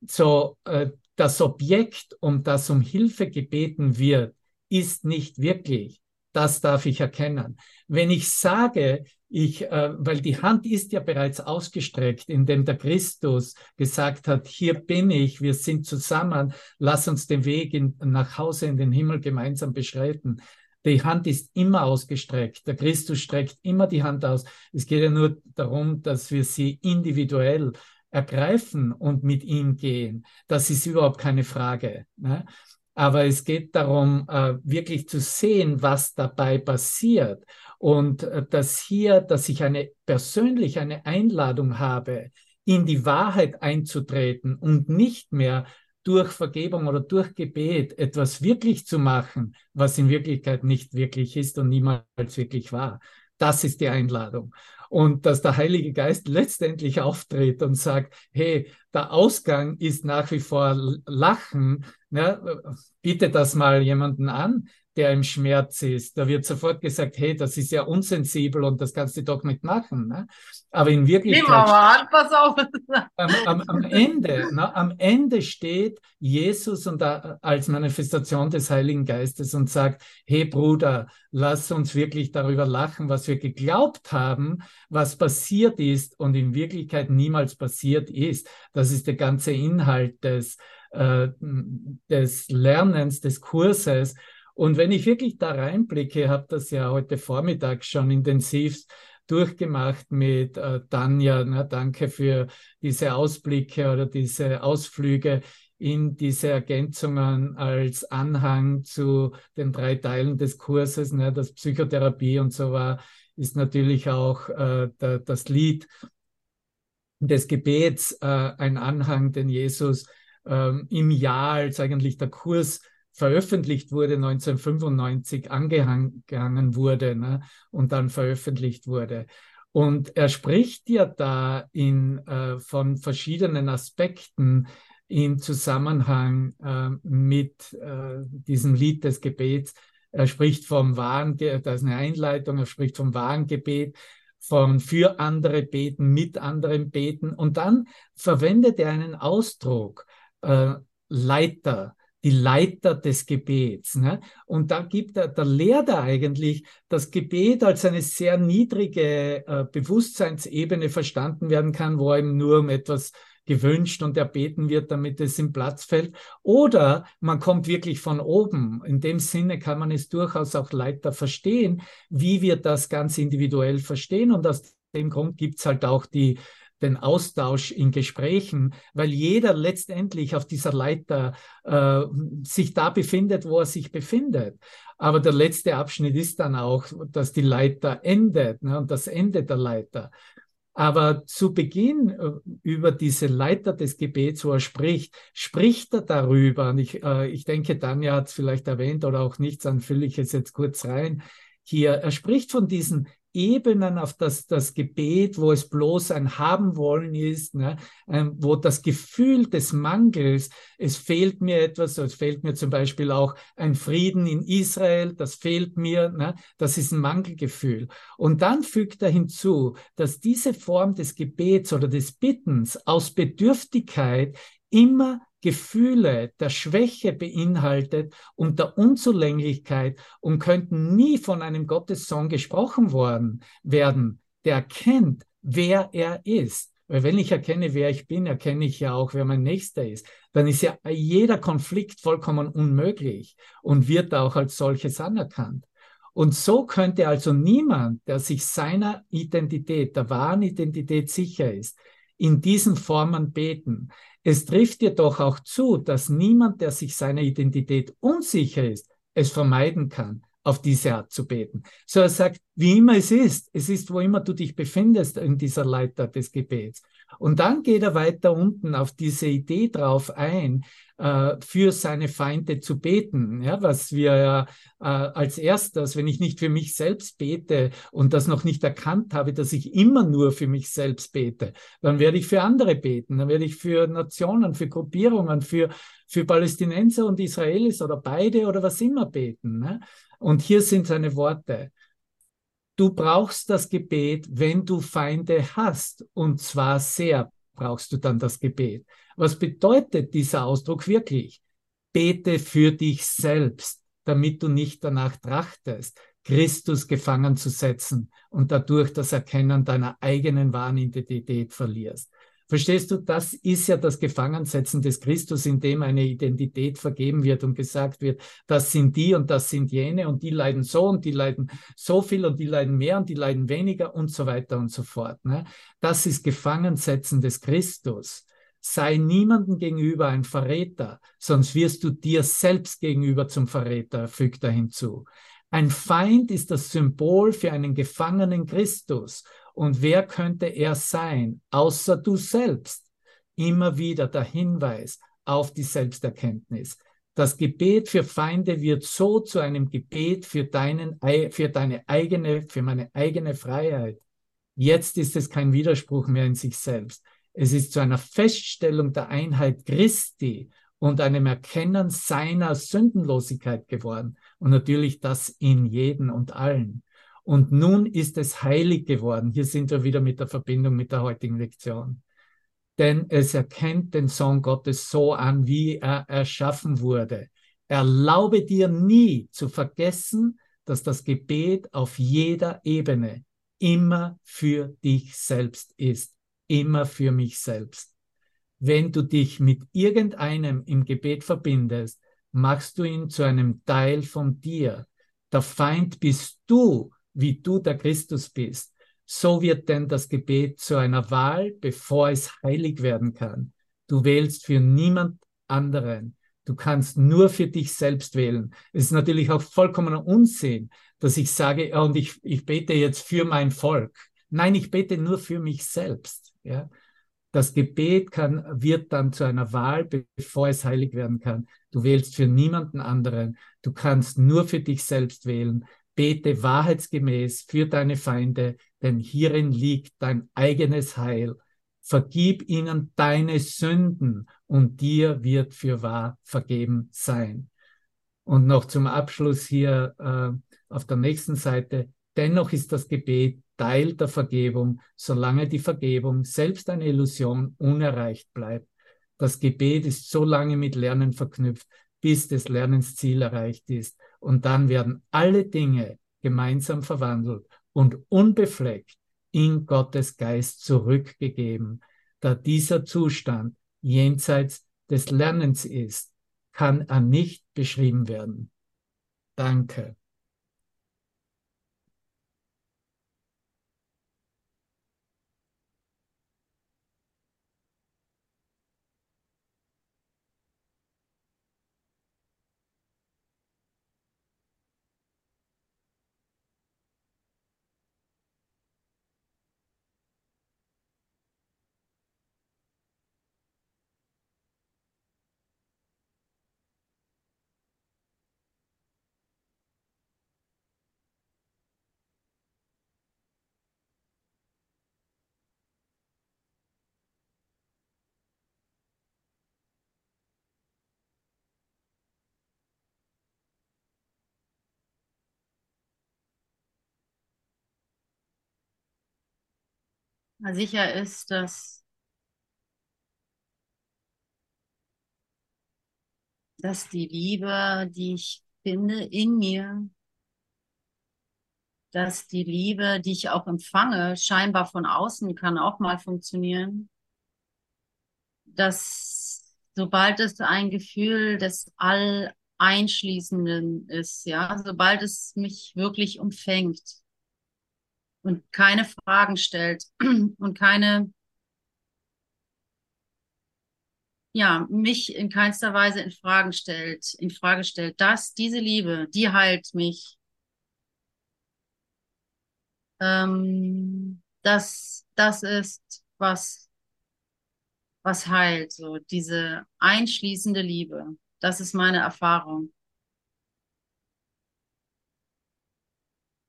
So, äh, das Objekt, um das um Hilfe gebeten wird, ist nicht wirklich. Das darf ich erkennen. Wenn ich sage, ich, äh, weil die Hand ist ja bereits ausgestreckt, indem der Christus gesagt hat, hier bin ich, wir sind zusammen, lass uns den Weg in, nach Hause in den Himmel gemeinsam beschreiten. Die Hand ist immer ausgestreckt. Der Christus streckt immer die Hand aus. Es geht ja nur darum, dass wir sie individuell ergreifen und mit ihm gehen. Das ist überhaupt keine Frage. Ne? Aber es geht darum, äh, wirklich zu sehen, was dabei passiert. Und äh, dass hier, dass ich eine persönlich eine Einladung habe, in die Wahrheit einzutreten und nicht mehr durch Vergebung oder durch Gebet etwas wirklich zu machen, was in Wirklichkeit nicht wirklich ist und niemals wirklich war. Das ist die Einladung. Und dass der Heilige Geist letztendlich auftritt und sagt, hey, der Ausgang ist nach wie vor Lachen, ne? biete das mal jemanden an, der im Schmerz ist. Da wird sofort gesagt, hey, das ist ja unsensibel und das kannst du doch nicht machen. Ne? Aber in Wirklichkeit. Nimm mal an, pass auf. Am, am, am Ende, ne, am Ende steht Jesus und da, als Manifestation des Heiligen Geistes und sagt, hey Bruder, lass uns wirklich darüber lachen, was wir geglaubt haben, was passiert ist und in Wirklichkeit niemals passiert ist. Das ist der ganze Inhalt des, äh, des Lernens, des Kurses. Und wenn ich wirklich da reinblicke, habe das ja heute Vormittag schon intensiv durchgemacht mit äh, Tanja. Na, danke für diese Ausblicke oder diese Ausflüge in diese Ergänzungen als Anhang zu den drei Teilen des Kurses, ne, das Psychotherapie und so war, ist natürlich auch äh, der, das Lied des Gebets äh, ein Anhang, den Jesus ähm, im Jahr, als eigentlich der Kurs veröffentlicht wurde, 1995 angehangen wurde ne, und dann veröffentlicht wurde. Und er spricht ja da in, äh, von verschiedenen Aspekten im Zusammenhang äh, mit äh, diesem Lied des Gebets. Er spricht vom wahren, da ist eine Einleitung, er spricht vom wahren Gebet, von für andere beten, mit anderen beten. Und dann verwendet er einen Ausdruck, äh, Leiter, die Leiter des Gebets. Ne? Und da gibt er, da lehrt er eigentlich, dass Gebet als eine sehr niedrige äh, Bewusstseinsebene verstanden werden kann, wo eben nur um etwas gewünscht und erbeten wird, damit es im Platz fällt. Oder man kommt wirklich von oben. In dem Sinne kann man es durchaus auch Leiter verstehen, wie wir das ganz individuell verstehen. Und aus dem Grund gibt es halt auch die den Austausch in Gesprächen, weil jeder letztendlich auf dieser Leiter äh, sich da befindet, wo er sich befindet. Aber der letzte Abschnitt ist dann auch, dass die Leiter endet ne, und das Ende der Leiter. Aber zu Beginn äh, über diese Leiter des Gebets, wo er spricht, spricht er darüber. Und ich, äh, ich denke, Tanja hat es vielleicht erwähnt oder auch nicht, dann fülle ich es jetzt kurz rein. Hier, er spricht von diesen Ebenen auf das, das Gebet, wo es bloß ein Haben wollen ist, ne? Ähm, wo das Gefühl des Mangels, es fehlt mir etwas, es fehlt mir zum Beispiel auch ein Frieden in Israel, das fehlt mir, ne? das ist ein Mangelgefühl. Und dann fügt er hinzu, dass diese Form des Gebets oder des Bittens aus Bedürftigkeit immer Gefühle der Schwäche beinhaltet und der Unzulänglichkeit und könnten nie von einem Gottessohn gesprochen worden werden, der erkennt, wer er ist. Weil wenn ich erkenne, wer ich bin, erkenne ich ja auch, wer mein Nächster ist. Dann ist ja jeder Konflikt vollkommen unmöglich und wird auch als solches anerkannt. Und so könnte also niemand, der sich seiner Identität, der wahren Identität sicher ist, in diesen Formen beten. Es trifft jedoch auch zu, dass niemand, der sich seiner Identität unsicher ist, es vermeiden kann, auf diese Art zu beten. So er sagt, wie immer es ist, es ist, wo immer du dich befindest in dieser Leiter des Gebets. Und dann geht er weiter unten auf diese Idee drauf ein, äh, für seine Feinde zu beten. Ja, was wir ja äh, als erstes, wenn ich nicht für mich selbst bete und das noch nicht erkannt habe, dass ich immer nur für mich selbst bete, dann werde ich für andere beten, dann werde ich für Nationen, für Gruppierungen, für, für Palästinenser und Israelis oder beide oder was immer beten. Ne? Und hier sind seine Worte. Du brauchst das Gebet, wenn du Feinde hast. Und zwar sehr brauchst du dann das Gebet. Was bedeutet dieser Ausdruck wirklich? Bete für dich selbst, damit du nicht danach trachtest, Christus gefangen zu setzen und dadurch das Erkennen deiner eigenen wahren Identität verlierst. Verstehst du, das ist ja das Gefangensetzen des Christus, in dem eine Identität vergeben wird und gesagt wird, das sind die und das sind jene und die leiden so und die leiden so viel und die leiden mehr und die leiden weniger und so weiter und so fort. Ne? Das ist Gefangensetzen des Christus. Sei niemandem gegenüber ein Verräter, sonst wirst du dir selbst gegenüber zum Verräter, fügt er hinzu. Ein Feind ist das Symbol für einen gefangenen Christus und wer könnte er sein, außer du selbst? Immer wieder der Hinweis auf die Selbsterkenntnis. Das Gebet für Feinde wird so zu einem Gebet für, deinen, für deine eigene, für meine eigene Freiheit. Jetzt ist es kein Widerspruch mehr in sich selbst. Es ist zu einer Feststellung der Einheit Christi und einem Erkennen seiner Sündenlosigkeit geworden. Und natürlich das in jeden und allen. Und nun ist es heilig geworden. Hier sind wir wieder mit der Verbindung mit der heutigen Lektion. Denn es erkennt den Sohn Gottes so an, wie er erschaffen wurde. Erlaube dir nie zu vergessen, dass das Gebet auf jeder Ebene immer für dich selbst ist. Immer für mich selbst. Wenn du dich mit irgendeinem im Gebet verbindest, machst du ihn zu einem Teil von dir. Der Feind bist du, wie du der Christus bist, so wird denn das Gebet zu einer Wahl, bevor es heilig werden kann. Du wählst für niemand anderen. Du kannst nur für dich selbst wählen. Es ist natürlich auch vollkommener Unsinn, dass ich sage, und ich, ich bete jetzt für mein Volk. Nein, ich bete nur für mich selbst. Ja? Das Gebet kann, wird dann zu einer Wahl, bevor es heilig werden kann. Du wählst für niemanden anderen. Du kannst nur für dich selbst wählen. Bete wahrheitsgemäß für deine Feinde, denn hierin liegt dein eigenes Heil. Vergib ihnen deine Sünden und dir wird für wahr vergeben sein. Und noch zum Abschluss hier äh, auf der nächsten Seite. Dennoch ist das Gebet Teil der Vergebung, solange die Vergebung selbst eine Illusion unerreicht bleibt. Das Gebet ist so lange mit Lernen verknüpft, bis des Lernens Ziel erreicht ist. Und dann werden alle Dinge gemeinsam verwandelt und unbefleckt in Gottes Geist zurückgegeben. Da dieser Zustand jenseits des Lernens ist, kann er nicht beschrieben werden. Danke. Sicher ist, dass, dass die Liebe, die ich finde in mir, dass die Liebe, die ich auch empfange, scheinbar von außen kann auch mal funktionieren, dass sobald es ein Gefühl des All-Einschließenden ist, ja, sobald es mich wirklich umfängt, und keine Fragen stellt [clears throat] und keine, ja, mich in keinster Weise in Fragen stellt, in Frage stellt, dass diese Liebe, die heilt mich, ähm, das, das ist, was, was heilt, so diese einschließende Liebe. Das ist meine Erfahrung.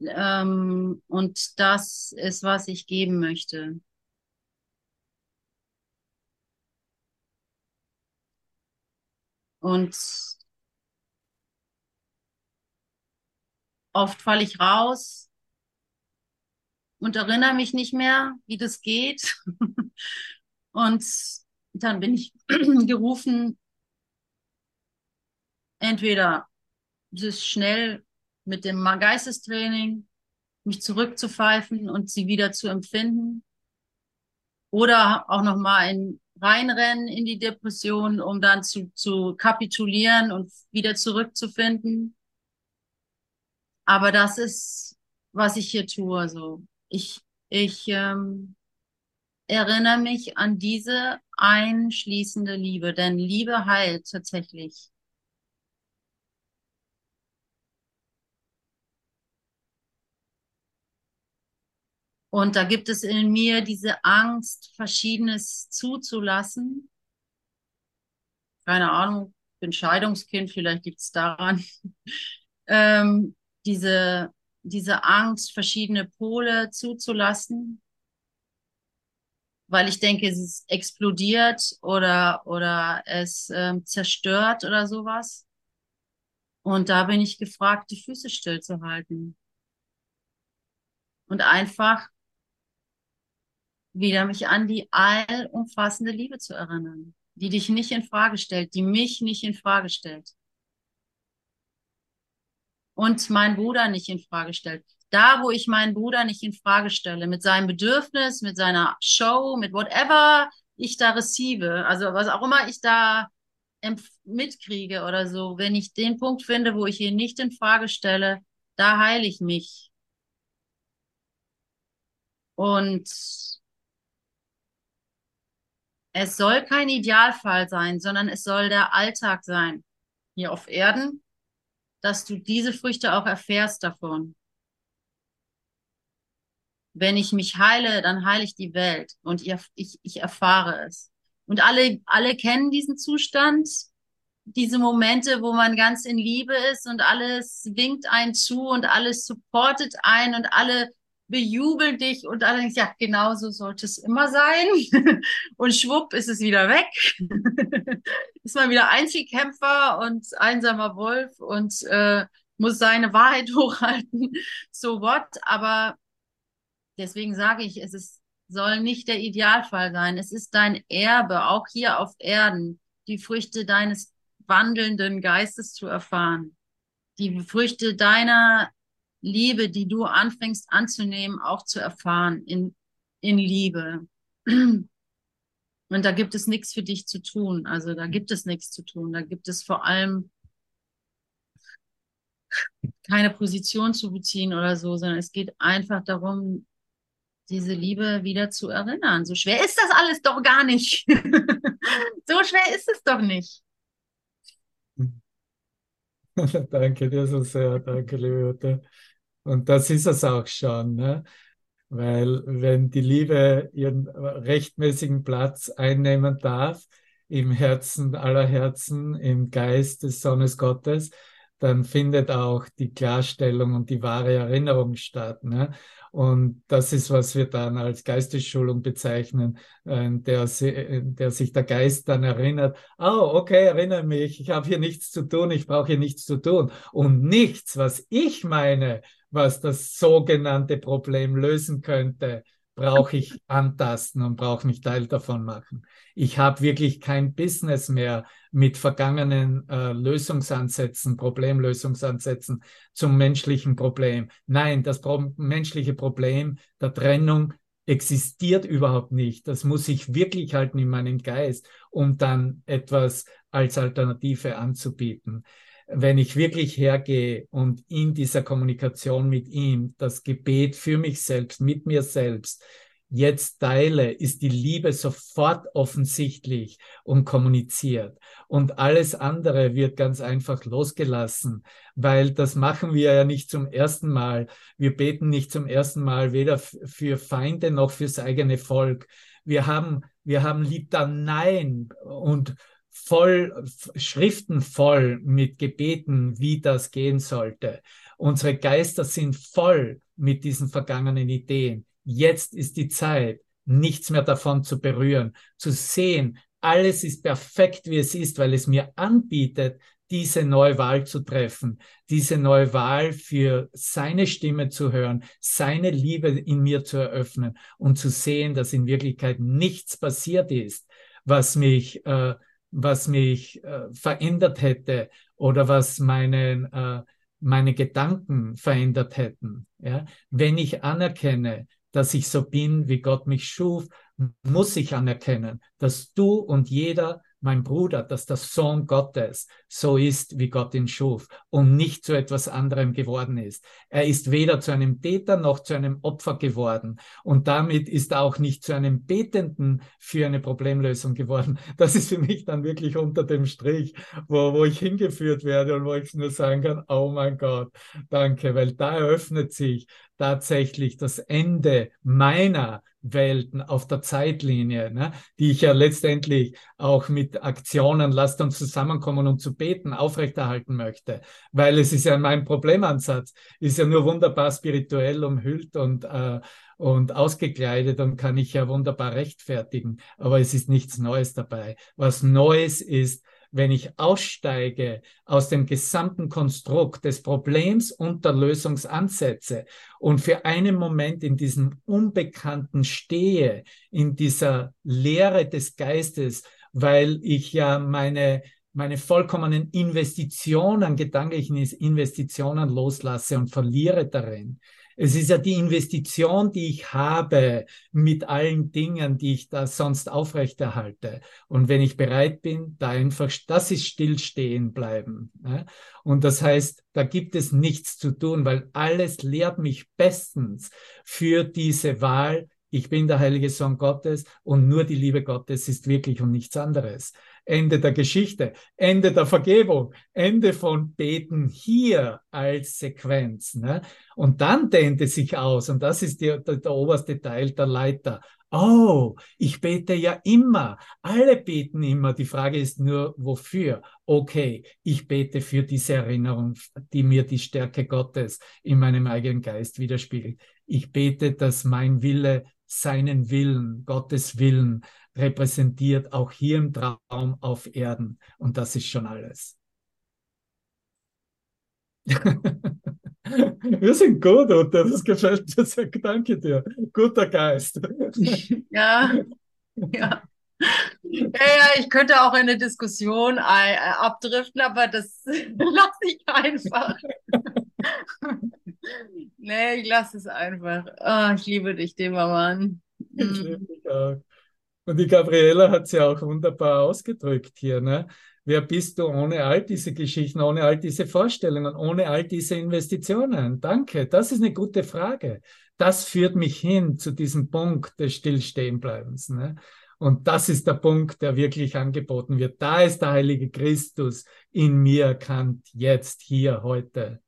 Ähm, und das ist, was ich geben möchte. Und oft falle ich raus und erinnere mich nicht mehr, wie das geht. [laughs] und dann bin ich [clears throat] gerufen, entweder es ist schnell mit dem Geistestraining mich zurückzupfeifen und sie wieder zu empfinden. Oder auch nochmal ein reinrennen in die Depression, um dann zu, zu kapitulieren und wieder zurückzufinden. Aber das ist, was ich hier tue. So, ich, ich ähm, erinnere mich an diese einschließende Liebe, denn Liebe heilt tatsächlich. Und da gibt es in mir diese Angst, Verschiedenes zuzulassen. Keine Ahnung, bin Scheidungskind, vielleicht liegt es daran. [laughs] ähm, diese, diese Angst, verschiedene Pole zuzulassen, weil ich denke, es explodiert oder, oder es ähm, zerstört oder sowas. Und da bin ich gefragt, die Füße stillzuhalten. Und einfach wieder mich an die allumfassende Liebe zu erinnern, die dich nicht in Frage stellt, die mich nicht in Frage stellt. Und mein Bruder nicht in Frage stellt. Da, wo ich meinen Bruder nicht in Frage stelle, mit seinem Bedürfnis, mit seiner Show, mit whatever ich da receive, also was auch immer ich da mitkriege oder so, wenn ich den Punkt finde, wo ich ihn nicht in Frage stelle, da heile ich mich. Und es soll kein Idealfall sein, sondern es soll der Alltag sein hier auf Erden, dass du diese Früchte auch erfährst davon. Wenn ich mich heile, dann heile ich die Welt und ich, ich, ich erfahre es. Und alle, alle kennen diesen Zustand, diese Momente, wo man ganz in Liebe ist und alles winkt einen zu und alles supportet ein und alle bejubeln dich und denkst ja, genau so sollte es immer sein. [laughs] und schwupp ist es wieder weg. [laughs] ist man wieder Einzelkämpfer und einsamer Wolf und äh, muss seine Wahrheit [laughs] hochhalten. So what? Aber deswegen sage ich, es ist, soll nicht der Idealfall sein. Es ist dein Erbe, auch hier auf Erden, die Früchte deines wandelnden Geistes zu erfahren. Die Früchte deiner Liebe, die du anfängst anzunehmen, auch zu erfahren in, in Liebe. Und da gibt es nichts für dich zu tun. Also da gibt es nichts zu tun. Da gibt es vor allem keine Position zu beziehen oder so, sondern es geht einfach darum, diese Liebe wieder zu erinnern. So schwer ist das alles doch gar nicht. [laughs] so schwer ist es doch nicht. [laughs] danke dir so sehr, danke, liebe Ute. Und das ist es auch schon, ne? weil wenn die Liebe ihren rechtmäßigen Platz einnehmen darf, im Herzen aller Herzen, im Geist des Sohnes Gottes, dann findet auch die Klarstellung und die wahre Erinnerung statt. Ne? Und das ist, was wir dann als Geistesschulung bezeichnen, äh, der, der sich der Geist dann erinnert, oh, okay, erinnere mich, ich habe hier nichts zu tun, ich brauche hier nichts zu tun. Und nichts, was ich meine, was das sogenannte Problem lösen könnte, brauche ich antasten und brauche mich Teil davon machen. Ich habe wirklich kein Business mehr mit vergangenen äh, Lösungsansätzen, Problemlösungsansätzen zum menschlichen Problem. Nein, das Pro menschliche Problem der Trennung existiert überhaupt nicht. Das muss ich wirklich halten in meinem Geist, um dann etwas als Alternative anzubieten wenn ich wirklich hergehe und in dieser Kommunikation mit ihm das Gebet für mich selbst, mit mir selbst, jetzt teile, ist die Liebe sofort offensichtlich und kommuniziert. Und alles andere wird ganz einfach losgelassen, weil das machen wir ja nicht zum ersten Mal. Wir beten nicht zum ersten Mal weder für Feinde noch fürs eigene Volk. Wir haben, wir haben Litaneien und voll, Schriften voll mit Gebeten, wie das gehen sollte. Unsere Geister sind voll mit diesen vergangenen Ideen. Jetzt ist die Zeit, nichts mehr davon zu berühren, zu sehen, alles ist perfekt, wie es ist, weil es mir anbietet, diese neue Wahl zu treffen, diese neue Wahl für seine Stimme zu hören, seine Liebe in mir zu eröffnen und zu sehen, dass in Wirklichkeit nichts passiert ist, was mich äh, was mich äh, verändert hätte oder was meine, äh, meine Gedanken verändert hätten. Ja? Wenn ich anerkenne, dass ich so bin, wie Gott mich schuf, muss ich anerkennen, dass du und jeder mein Bruder, dass der Sohn Gottes so ist, wie Gott ihn schuf und nicht zu etwas anderem geworden ist. Er ist weder zu einem Täter noch zu einem Opfer geworden und damit ist er auch nicht zu einem Betenden für eine Problemlösung geworden. Das ist für mich dann wirklich unter dem Strich, wo, wo ich hingeführt werde und wo ich nur sagen kann, oh mein Gott, danke, weil da eröffnet sich tatsächlich das Ende meiner Welten auf der Zeitlinie, ne, die ich ja letztendlich auch mit Aktionen, lasst uns zusammenkommen und zu beten, aufrechterhalten möchte. Weil es ist ja mein Problemansatz, ist ja nur wunderbar spirituell umhüllt und, äh, und ausgekleidet und kann ich ja wunderbar rechtfertigen. Aber es ist nichts Neues dabei. Was Neues ist, wenn ich aussteige aus dem gesamten Konstrukt des Problems und der Lösungsansätze und für einen Moment in diesem Unbekannten stehe, in dieser Leere des Geistes, weil ich ja meine meine vollkommenen Investitionen, gedanklichen Investitionen loslasse und verliere darin. Es ist ja die Investition, die ich habe mit allen Dingen, die ich da sonst aufrechterhalte. Und wenn ich bereit bin, da einfach, das ist stillstehen bleiben. Ne? Und das heißt, da gibt es nichts zu tun, weil alles lehrt mich bestens für diese Wahl. Ich bin der heilige Sohn Gottes und nur die Liebe Gottes ist wirklich und nichts anderes. Ende der Geschichte, Ende der Vergebung, Ende von Beten hier als Sequenz. Ne? Und dann dehnt es sich aus, und das ist die, der, der oberste Teil der Leiter. Oh, ich bete ja immer. Alle beten immer. Die Frage ist nur, wofür? Okay, ich bete für diese Erinnerung, die mir die Stärke Gottes in meinem eigenen Geist widerspiegelt. Ich bete, dass mein Wille seinen Willen, Gottes Willen repräsentiert, auch hier im Traum auf Erden. Und das ist schon alles. [laughs] Wir sind gut, Uta. Das gefällt mir sehr. Danke dir. Guter Geist. [laughs] Ja, ja. Ja, ja, ich könnte auch in eine Diskussion äh, abdriften, aber das [laughs] lasse ich einfach. nee, ich lasse es einfach. Oh, ich liebe dich, Demermann. Ich liebe dich auch. Und die Gabriela hat es ja auch wunderbar ausgedrückt hier. Ne? Wer bist du ohne all diese Geschichten, ohne all diese Vorstellungen, ohne all diese Investitionen? Danke, das ist eine gute Frage. Das führt mich hin zu diesem Punkt des Stillstehenbleibens. Ne? Und das ist der Punkt, der wirklich angeboten wird. Da ist der heilige Christus in mir erkannt, jetzt, hier, heute.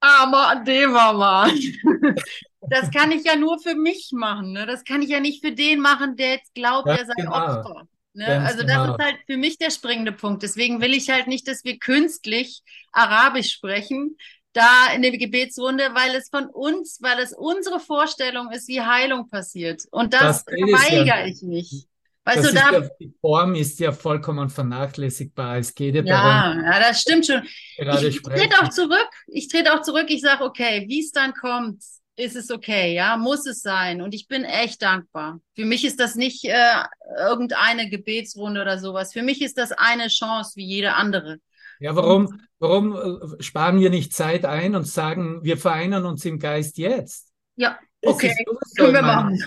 Aber Devermann. [laughs] Das kann ich ja nur für mich machen. Ne? Das kann ich ja nicht für den machen, der jetzt glaubt, er sei genau. Opfer. Ne? Also das genau. ist halt für mich der springende Punkt. Deswegen will ich halt nicht, dass wir künstlich Arabisch sprechen, da in der Gebetsrunde, weil es von uns, weil es unsere Vorstellung ist, wie Heilung passiert. Und das, das weigere ja. ich nicht. Weißt das du, da, ja, die Form ist ja vollkommen vernachlässigbar. Es geht ja, darum. Ja, das stimmt schon. Ich, ich trete auch zurück. Ich trete auch zurück. Ich sage, okay, wie es dann kommt, ist es okay, ja, muss es sein. Und ich bin echt dankbar. Für mich ist das nicht äh, irgendeine Gebetsrunde oder sowas. Für mich ist das eine Chance wie jede andere. Ja, warum, warum äh, sparen wir nicht Zeit ein und sagen, wir vereinen uns im Geist jetzt? Ja, Okay, [laughs] können wir machen.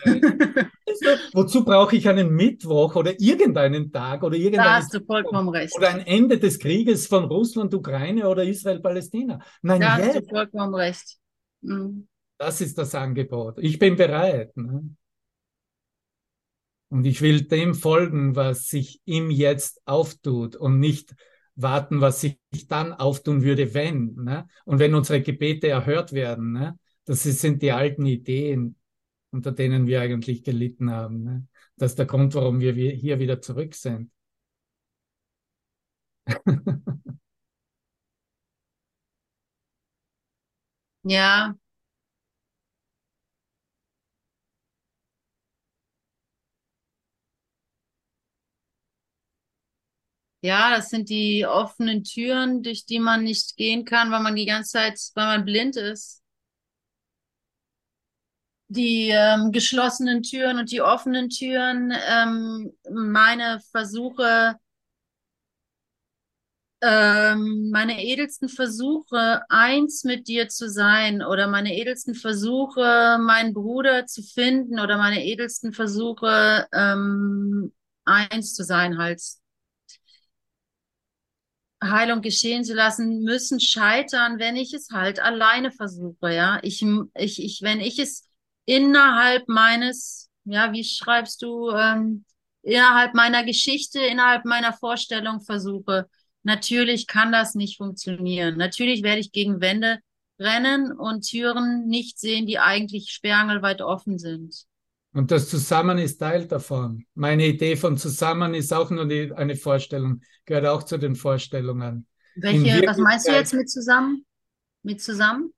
Wozu brauche ich einen Mittwoch oder irgendeinen Tag oder irgendeinen da hast du vollkommen recht. oder ein Ende des Krieges von Russland, Ukraine oder Israel, Palästina? Nein, da jetzt. hast du vollkommen recht. Mhm. Das ist das Angebot. Ich bin bereit. Ne? Und ich will dem folgen, was sich ihm jetzt auftut und nicht warten, was sich dann auftun würde, wenn. Ne? Und wenn unsere Gebete erhört werden. Ne? Das sind die alten Ideen, unter denen wir eigentlich gelitten haben. Ne? Das ist der Grund, warum wir hier wieder zurück sind. [laughs] ja. Ja, das sind die offenen Türen, durch die man nicht gehen kann, weil man die ganze Zeit, weil man blind ist. Die ähm, geschlossenen Türen und die offenen Türen, ähm, meine Versuche, ähm, meine edelsten Versuche, eins mit dir zu sein oder meine edelsten Versuche, meinen Bruder zu finden oder meine edelsten Versuche, ähm, eins zu sein, halt Heilung geschehen zu lassen, müssen scheitern, wenn ich es halt alleine versuche, ja. Ich, ich, ich, wenn ich es innerhalb meines, ja, wie schreibst du, ähm, innerhalb meiner Geschichte, innerhalb meiner Vorstellung versuche. Natürlich kann das nicht funktionieren. Natürlich werde ich gegen Wände rennen und Türen nicht sehen, die eigentlich sperrangelweit offen sind. Und das Zusammen ist Teil davon. Meine Idee von Zusammen ist auch nur die, eine Vorstellung, gehört auch zu den Vorstellungen. Welche, was meinst du jetzt mit zusammen? Mit zusammen?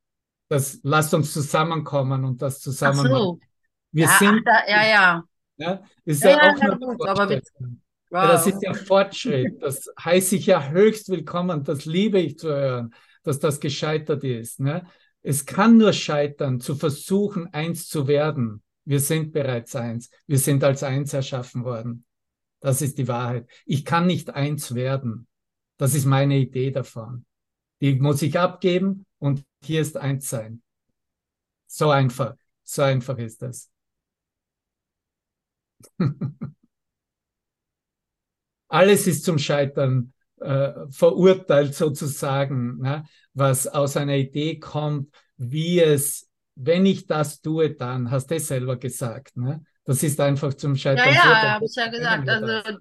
das lasst uns zusammenkommen und das zusammen. Ach so. Wir ja, sind. Da, ja, ja. Ja, ist ja, ja auch ja, gut, aber mit, wow. ja, das ist ja Fortschritt. Das heiße ich ja höchst willkommen. Das liebe ich zu hören, dass das gescheitert ist. Ne? Es kann nur scheitern, zu versuchen, eins zu werden. Wir sind bereits eins. Wir sind als eins erschaffen worden. Das ist die Wahrheit. Ich kann nicht eins werden. Das ist meine Idee davon. Die muss ich abgeben und hier ist eins sein. So einfach, so einfach ist das. [laughs] Alles ist zum Scheitern äh, verurteilt sozusagen, ne? was aus einer Idee kommt, wie es, wenn ich das tue, dann, hast du es selber gesagt. Ne? Das ist einfach zum Scheitern. Ja, ja, habe ich ja gesagt. Also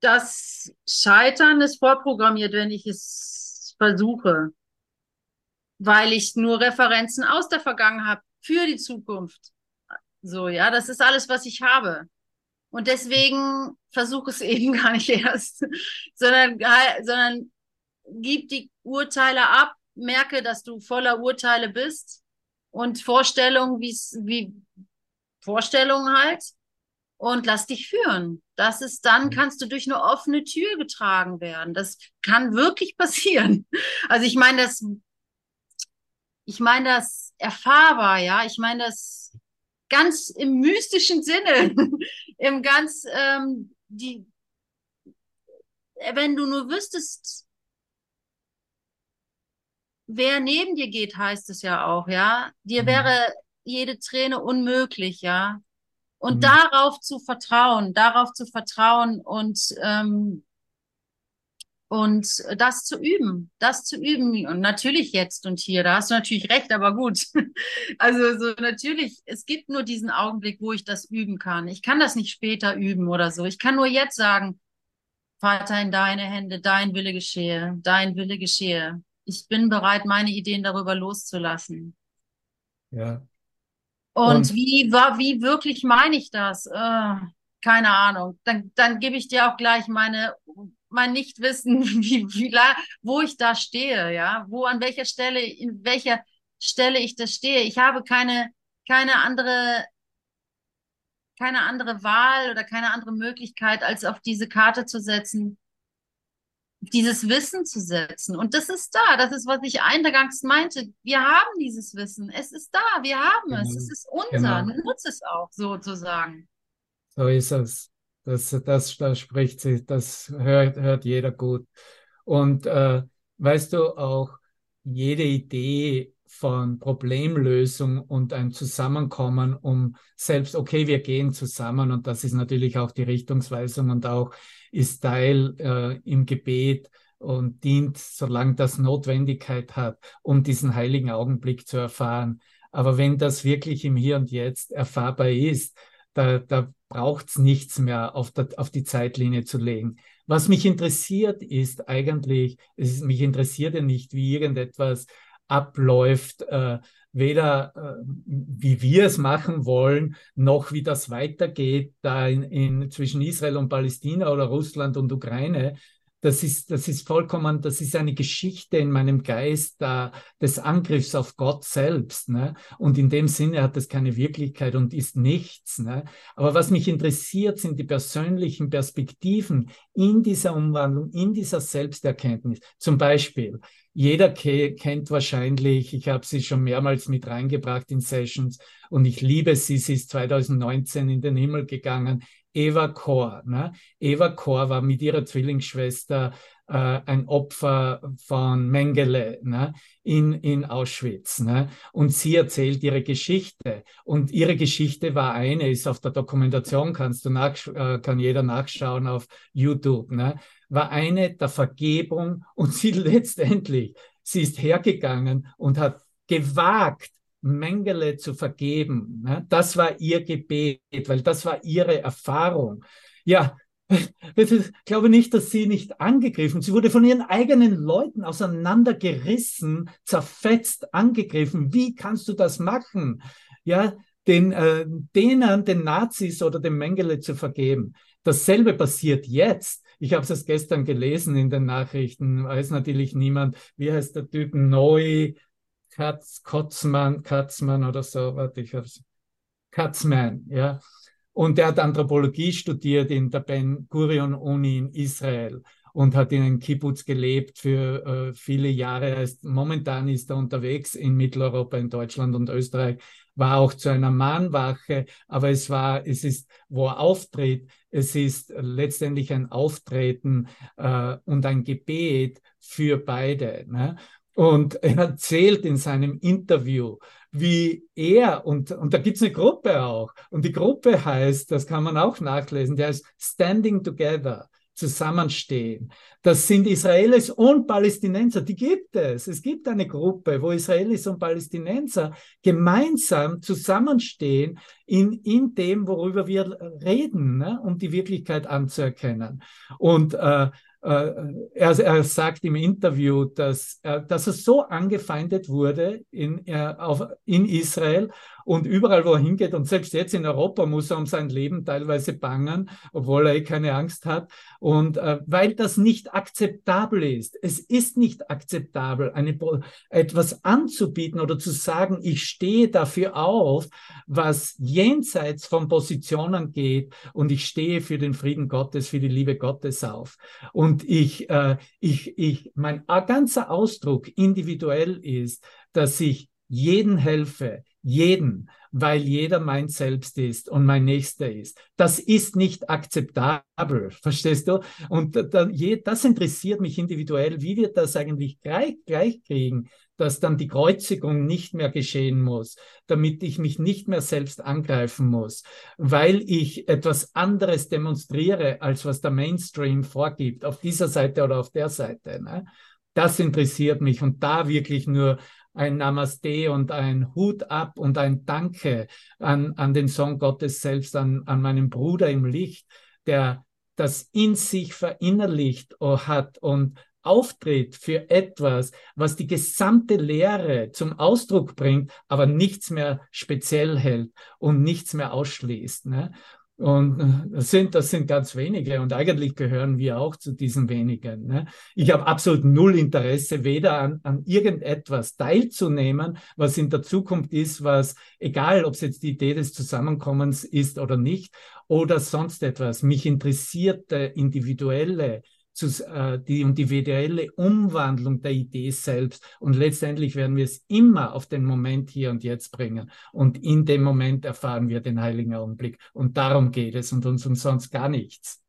das Scheitern ist vorprogrammiert, wenn ich es versuche weil ich nur Referenzen aus der Vergangenheit habe für die Zukunft. So, ja, das ist alles, was ich habe. Und deswegen versuche es [laughs] eben gar nicht erst, sondern, sondern gib die Urteile ab, merke, dass du voller Urteile bist und Vorstellungen, wie Vorstellungen halt und lass dich führen. Das ist dann, mhm. kannst du durch eine offene Tür getragen werden. Das kann wirklich [laughs] passieren. Also ich meine, das ich meine das erfahrbar, ja. Ich meine das ganz im mystischen Sinne, [laughs] im ganz, ähm, die, wenn du nur wüsstest, wer neben dir geht, heißt es ja auch, ja. Dir mhm. wäre jede Träne unmöglich, ja. Und mhm. darauf zu vertrauen, darauf zu vertrauen und ähm, und das zu üben, das zu üben und natürlich jetzt und hier, da hast du natürlich recht, aber gut. [laughs] Also so natürlich, es gibt nur diesen Augenblick, wo ich das üben kann. Ich kann das nicht später üben oder so. Ich kann nur jetzt sagen, Vater, in deine Hände, dein Wille geschehe, dein Wille geschehe. Ich bin bereit, meine Ideen darüber loszulassen. Ja. Und, und wie war, wie wirklich meine ich das? Äh, keine Ahnung. Dann, dann gebe ich dir auch gleich meine mein Nichtwissen, [laughs] wie, wie, wo ich da stehe, ja, wo an welcher Stelle, in welcher Stelle ich da stehe. Ich habe keine, keine andere, keine andere Wahl oder keine andere Möglichkeit, als auf diese Karte zu setzen, dieses Wissen zu setzen. Und das ist da. Das ist, was ich eingangs meinte. Wir haben dieses Wissen. Es ist da. Wir haben es. Genau. Es ist unser. Genau. Nutze es auch sozusagen. So ist es. Das, das, das spricht sich, das hört, hört jeder gut. Und äh, weißt du auch, jede Idee von Problemlösung und ein Zusammenkommen, um selbst, okay, wir gehen zusammen und das ist natürlich auch die Richtungsweisung und auch ist Teil äh, im Gebet und dient, solange das Notwendigkeit hat, um diesen heiligen Augenblick zu erfahren. Aber wenn das wirklich im Hier und Jetzt erfahrbar ist, da, da braucht es nichts mehr auf, der, auf die Zeitlinie zu legen. Was mich interessiert ist eigentlich, es ist, mich interessiert ja nicht, wie irgendetwas abläuft, äh, weder äh, wie wir es machen wollen, noch wie das weitergeht da in, in, zwischen Israel und Palästina oder Russland und Ukraine, das ist, das ist vollkommen, das ist eine Geschichte in meinem Geist äh, des Angriffs auf Gott selbst. Ne? Und in dem Sinne hat es keine Wirklichkeit und ist nichts. Ne? Aber was mich interessiert, sind die persönlichen Perspektiven in dieser Umwandlung, in dieser Selbsterkenntnis. Zum Beispiel, jeder kennt wahrscheinlich, ich habe sie schon mehrmals mit reingebracht in Sessions und ich liebe sie, sie ist 2019 in den Himmel gegangen. Eva Kor. Ne? Eva Kor war mit ihrer Zwillingsschwester äh, ein Opfer von Mengele ne? in, in Auschwitz. Ne? Und sie erzählt ihre Geschichte. Und ihre Geschichte war eine, ist auf der Dokumentation, kannst du nach, äh, kann jeder nachschauen auf YouTube, ne? War eine der Vergebung und sie [laughs] letztendlich, sie ist hergegangen und hat gewagt, Mengele zu vergeben. Ne? Das war ihr Gebet, weil das war ihre Erfahrung. Ja, [laughs] ich glaube nicht, dass sie nicht angegriffen. Sie wurde von ihren eigenen Leuten auseinandergerissen, zerfetzt, angegriffen. Wie kannst du das machen? Ja, den, äh, denen, den Nazis oder dem Mengele zu vergeben. Dasselbe passiert jetzt. Ich habe es gestern gelesen in den Nachrichten, weiß natürlich niemand, wie heißt der Typ, Neu, Katz, Kotzmann, Katzmann oder so, warte, ich hab's. Katzmann, ja. Und der hat Anthropologie studiert in der Ben Gurion Uni in Israel und hat in einem Kibbutz gelebt für äh, viele Jahre. Momentan ist er unterwegs in Mitteleuropa, in Deutschland und Österreich, war auch zu einer Mahnwache, aber es war, es ist, wo er auftritt, es ist letztendlich ein Auftreten äh, und ein Gebet für beide. Ne? Und [laughs] er erzählt in seinem Interview, wie er, und, und da gibt's eine Gruppe auch, und die Gruppe heißt, das kann man auch nachlesen, der heißt Standing Together, zusammenstehen. Das sind Israelis und Palästinenser, die gibt es. Es gibt eine Gruppe, wo Israelis und Palästinenser gemeinsam zusammenstehen in, in dem, worüber wir reden, ne, um die Wirklichkeit anzuerkennen. Und äh, er, er, sagt im Interview, dass, dass er so angefeindet wurde in, äh, auf, in Israel und überall, wo er hingeht, und selbst jetzt in Europa muss er um sein Leben teilweise bangen, obwohl er eh keine Angst hat. Und äh, weil das nicht akzeptabel ist. Es ist nicht akzeptabel, eine, etwas anzubieten oder zu sagen, ich stehe dafür auf, was jenseits von Positionen geht und ich stehe für den Frieden Gottes, für die Liebe Gottes auf. Und ich, äh, ich, ich, mein ganzer Ausdruck individuell ist, dass ich jeden helfe, jeden, weil jeder mein Selbst ist und mein Nächster ist. Das ist nicht akzeptabel, verstehst du? Und das interessiert mich individuell, wie wir das eigentlich gleich, gleich kriegen, dass dann die Kreuzigung nicht mehr geschehen muss, damit ich mich nicht mehr selbst angreifen muss, weil ich etwas anderes demonstriere, als was der Mainstream vorgibt, auf dieser Seite oder auf der Seite. Ne? Das interessiert mich und da wirklich nur ein Namaste und ein Hut ab und ein Danke an, an den Sohn Gottes selbst, an, an meinen Bruder im Licht, der das in sich verinnerlicht hat und auftritt für etwas, was die gesamte Lehre zum Ausdruck bringt, aber nichts mehr speziell hält und nichts mehr ausschließt. Ne? Und äh, das sind, das sind ganz wenige und eigentlich gehören wir auch zu diesen wenigen. Ne? Ich habe absolut null Interesse, weder an, an irgendetwas teilzunehmen, was in der Zukunft ist, was, egal ob es jetzt die Idee des Zusammenkommens ist oder nicht, oder sonst etwas. Mich interessiert der individuelle, zu, äh, die individuelle Umwandlung der Idee selbst. Und letztendlich werden wir es immer auf den Moment hier und jetzt bringen. Und in dem Moment erfahren wir den heiligen Augenblick. Und darum geht es und uns umsonst gar nichts.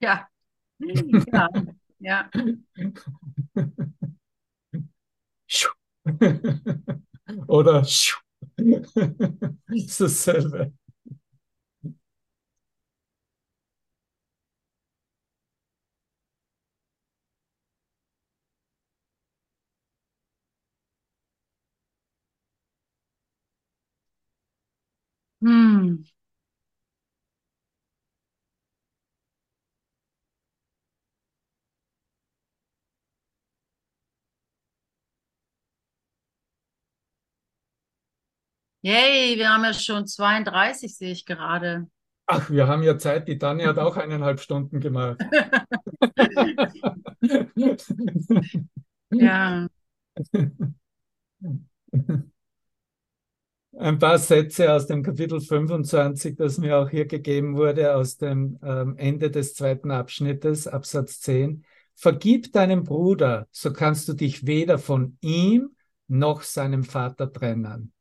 Ja, ja, ja. Oder [laughs] ist dasselbe. Hm. Yay, wir haben ja schon 32, sehe ich gerade. Ach, wir haben ja Zeit. Die Tanja hat auch eineinhalb Stunden gemacht. [laughs] Ja. [laughs] Ein paar Sätze aus dem Kapitel 25, das mir auch hier gegeben wurde, aus dem ähm, Ende des zweiten Abschnittes, Absatz 10. Vergib deinem Bruder, so kannst du dich weder von ihm noch seinem Vater trennen.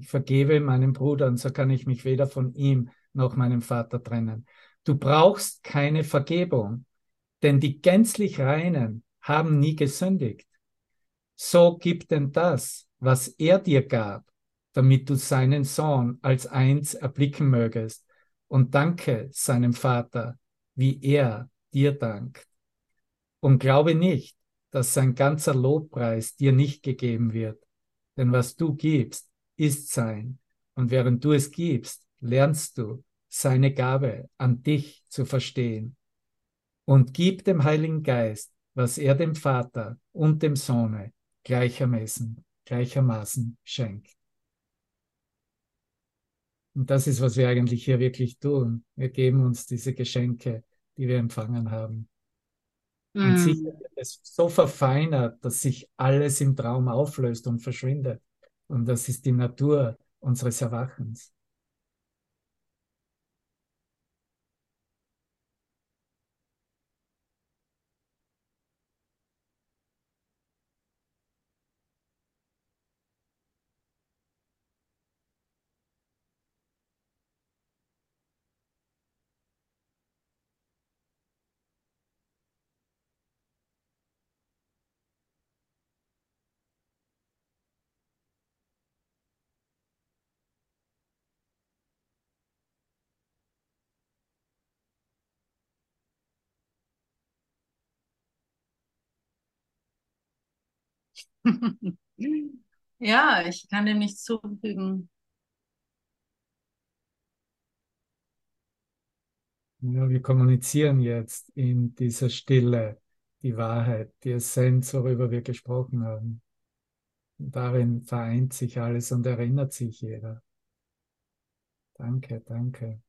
Ich vergebe meinem Bruder und so kann ich mich weder von ihm noch meinem Vater trennen. Du brauchst keine Vergebung, denn die gänzlich Reinen haben nie gesündigt. So gib denn das, was er dir gab, damit du seinen Sohn als eins erblicken mögest und danke seinem Vater, wie er dir dankt. Und glaube nicht, dass sein ganzer Lobpreis dir nicht gegeben wird, denn was du gibst, ist sein, und während du es gibst, lernst du seine Gabe an dich zu verstehen. Und gib dem Heiligen Geist, was er dem Vater und dem Sohne gleichermaßen, gleichermaßen schenkt. Und das ist, was wir eigentlich hier wirklich tun. Wir geben uns diese Geschenke, die wir empfangen haben. Mm. Und sicher wird es so verfeinert, dass sich alles im Traum auflöst und verschwindet. Und das ist die Natur unseres Erwachens. [laughs] Ja, ich kann dem nichts zufügen. Ja, wir kommunizieren jetzt in dieser Stille die Wahrheit, die Essenz, worüber wir gesprochen haben. Und darin vereint sich alles und erinnert sich jeder. Danke, danke.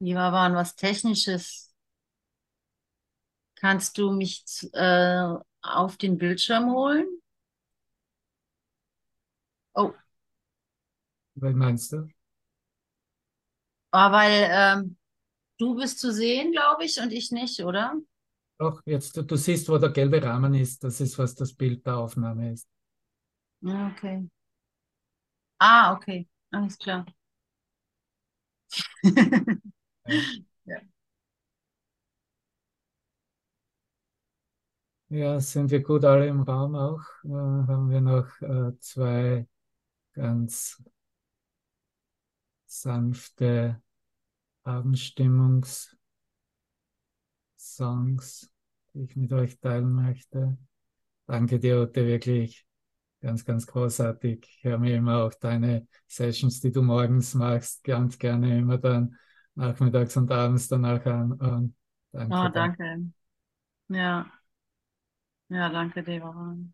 Lieber waren was Technisches. Kannst du mich äh, auf den Bildschirm holen? Oh, Was meinst du? ah, weil ähm, du bist zu sehen, glaube ich, und ich nicht, oder? Doch, jetzt, du, du siehst, wo der gelbe Rahmen ist. Das ist, was das Bild der Aufnahme ist. Ja, okay. Ah, okay. Alles klar. [laughs] Ja. Ja. Sind wir gut alle im Raum auch? Äh, haben wir noch äh, zwei ganz sanfte Abendstimmungssongs, die ich mit euch teilen möchte. Danke dir, Ute, wirklich ganz, ganz großartig. Ich höre mir immer auch deine Sessions, die du morgens machst, ganz gerne immer dann nachmittags und abends danach an. Und danke, Oh, danke. Ja, ja, danke, Devaran.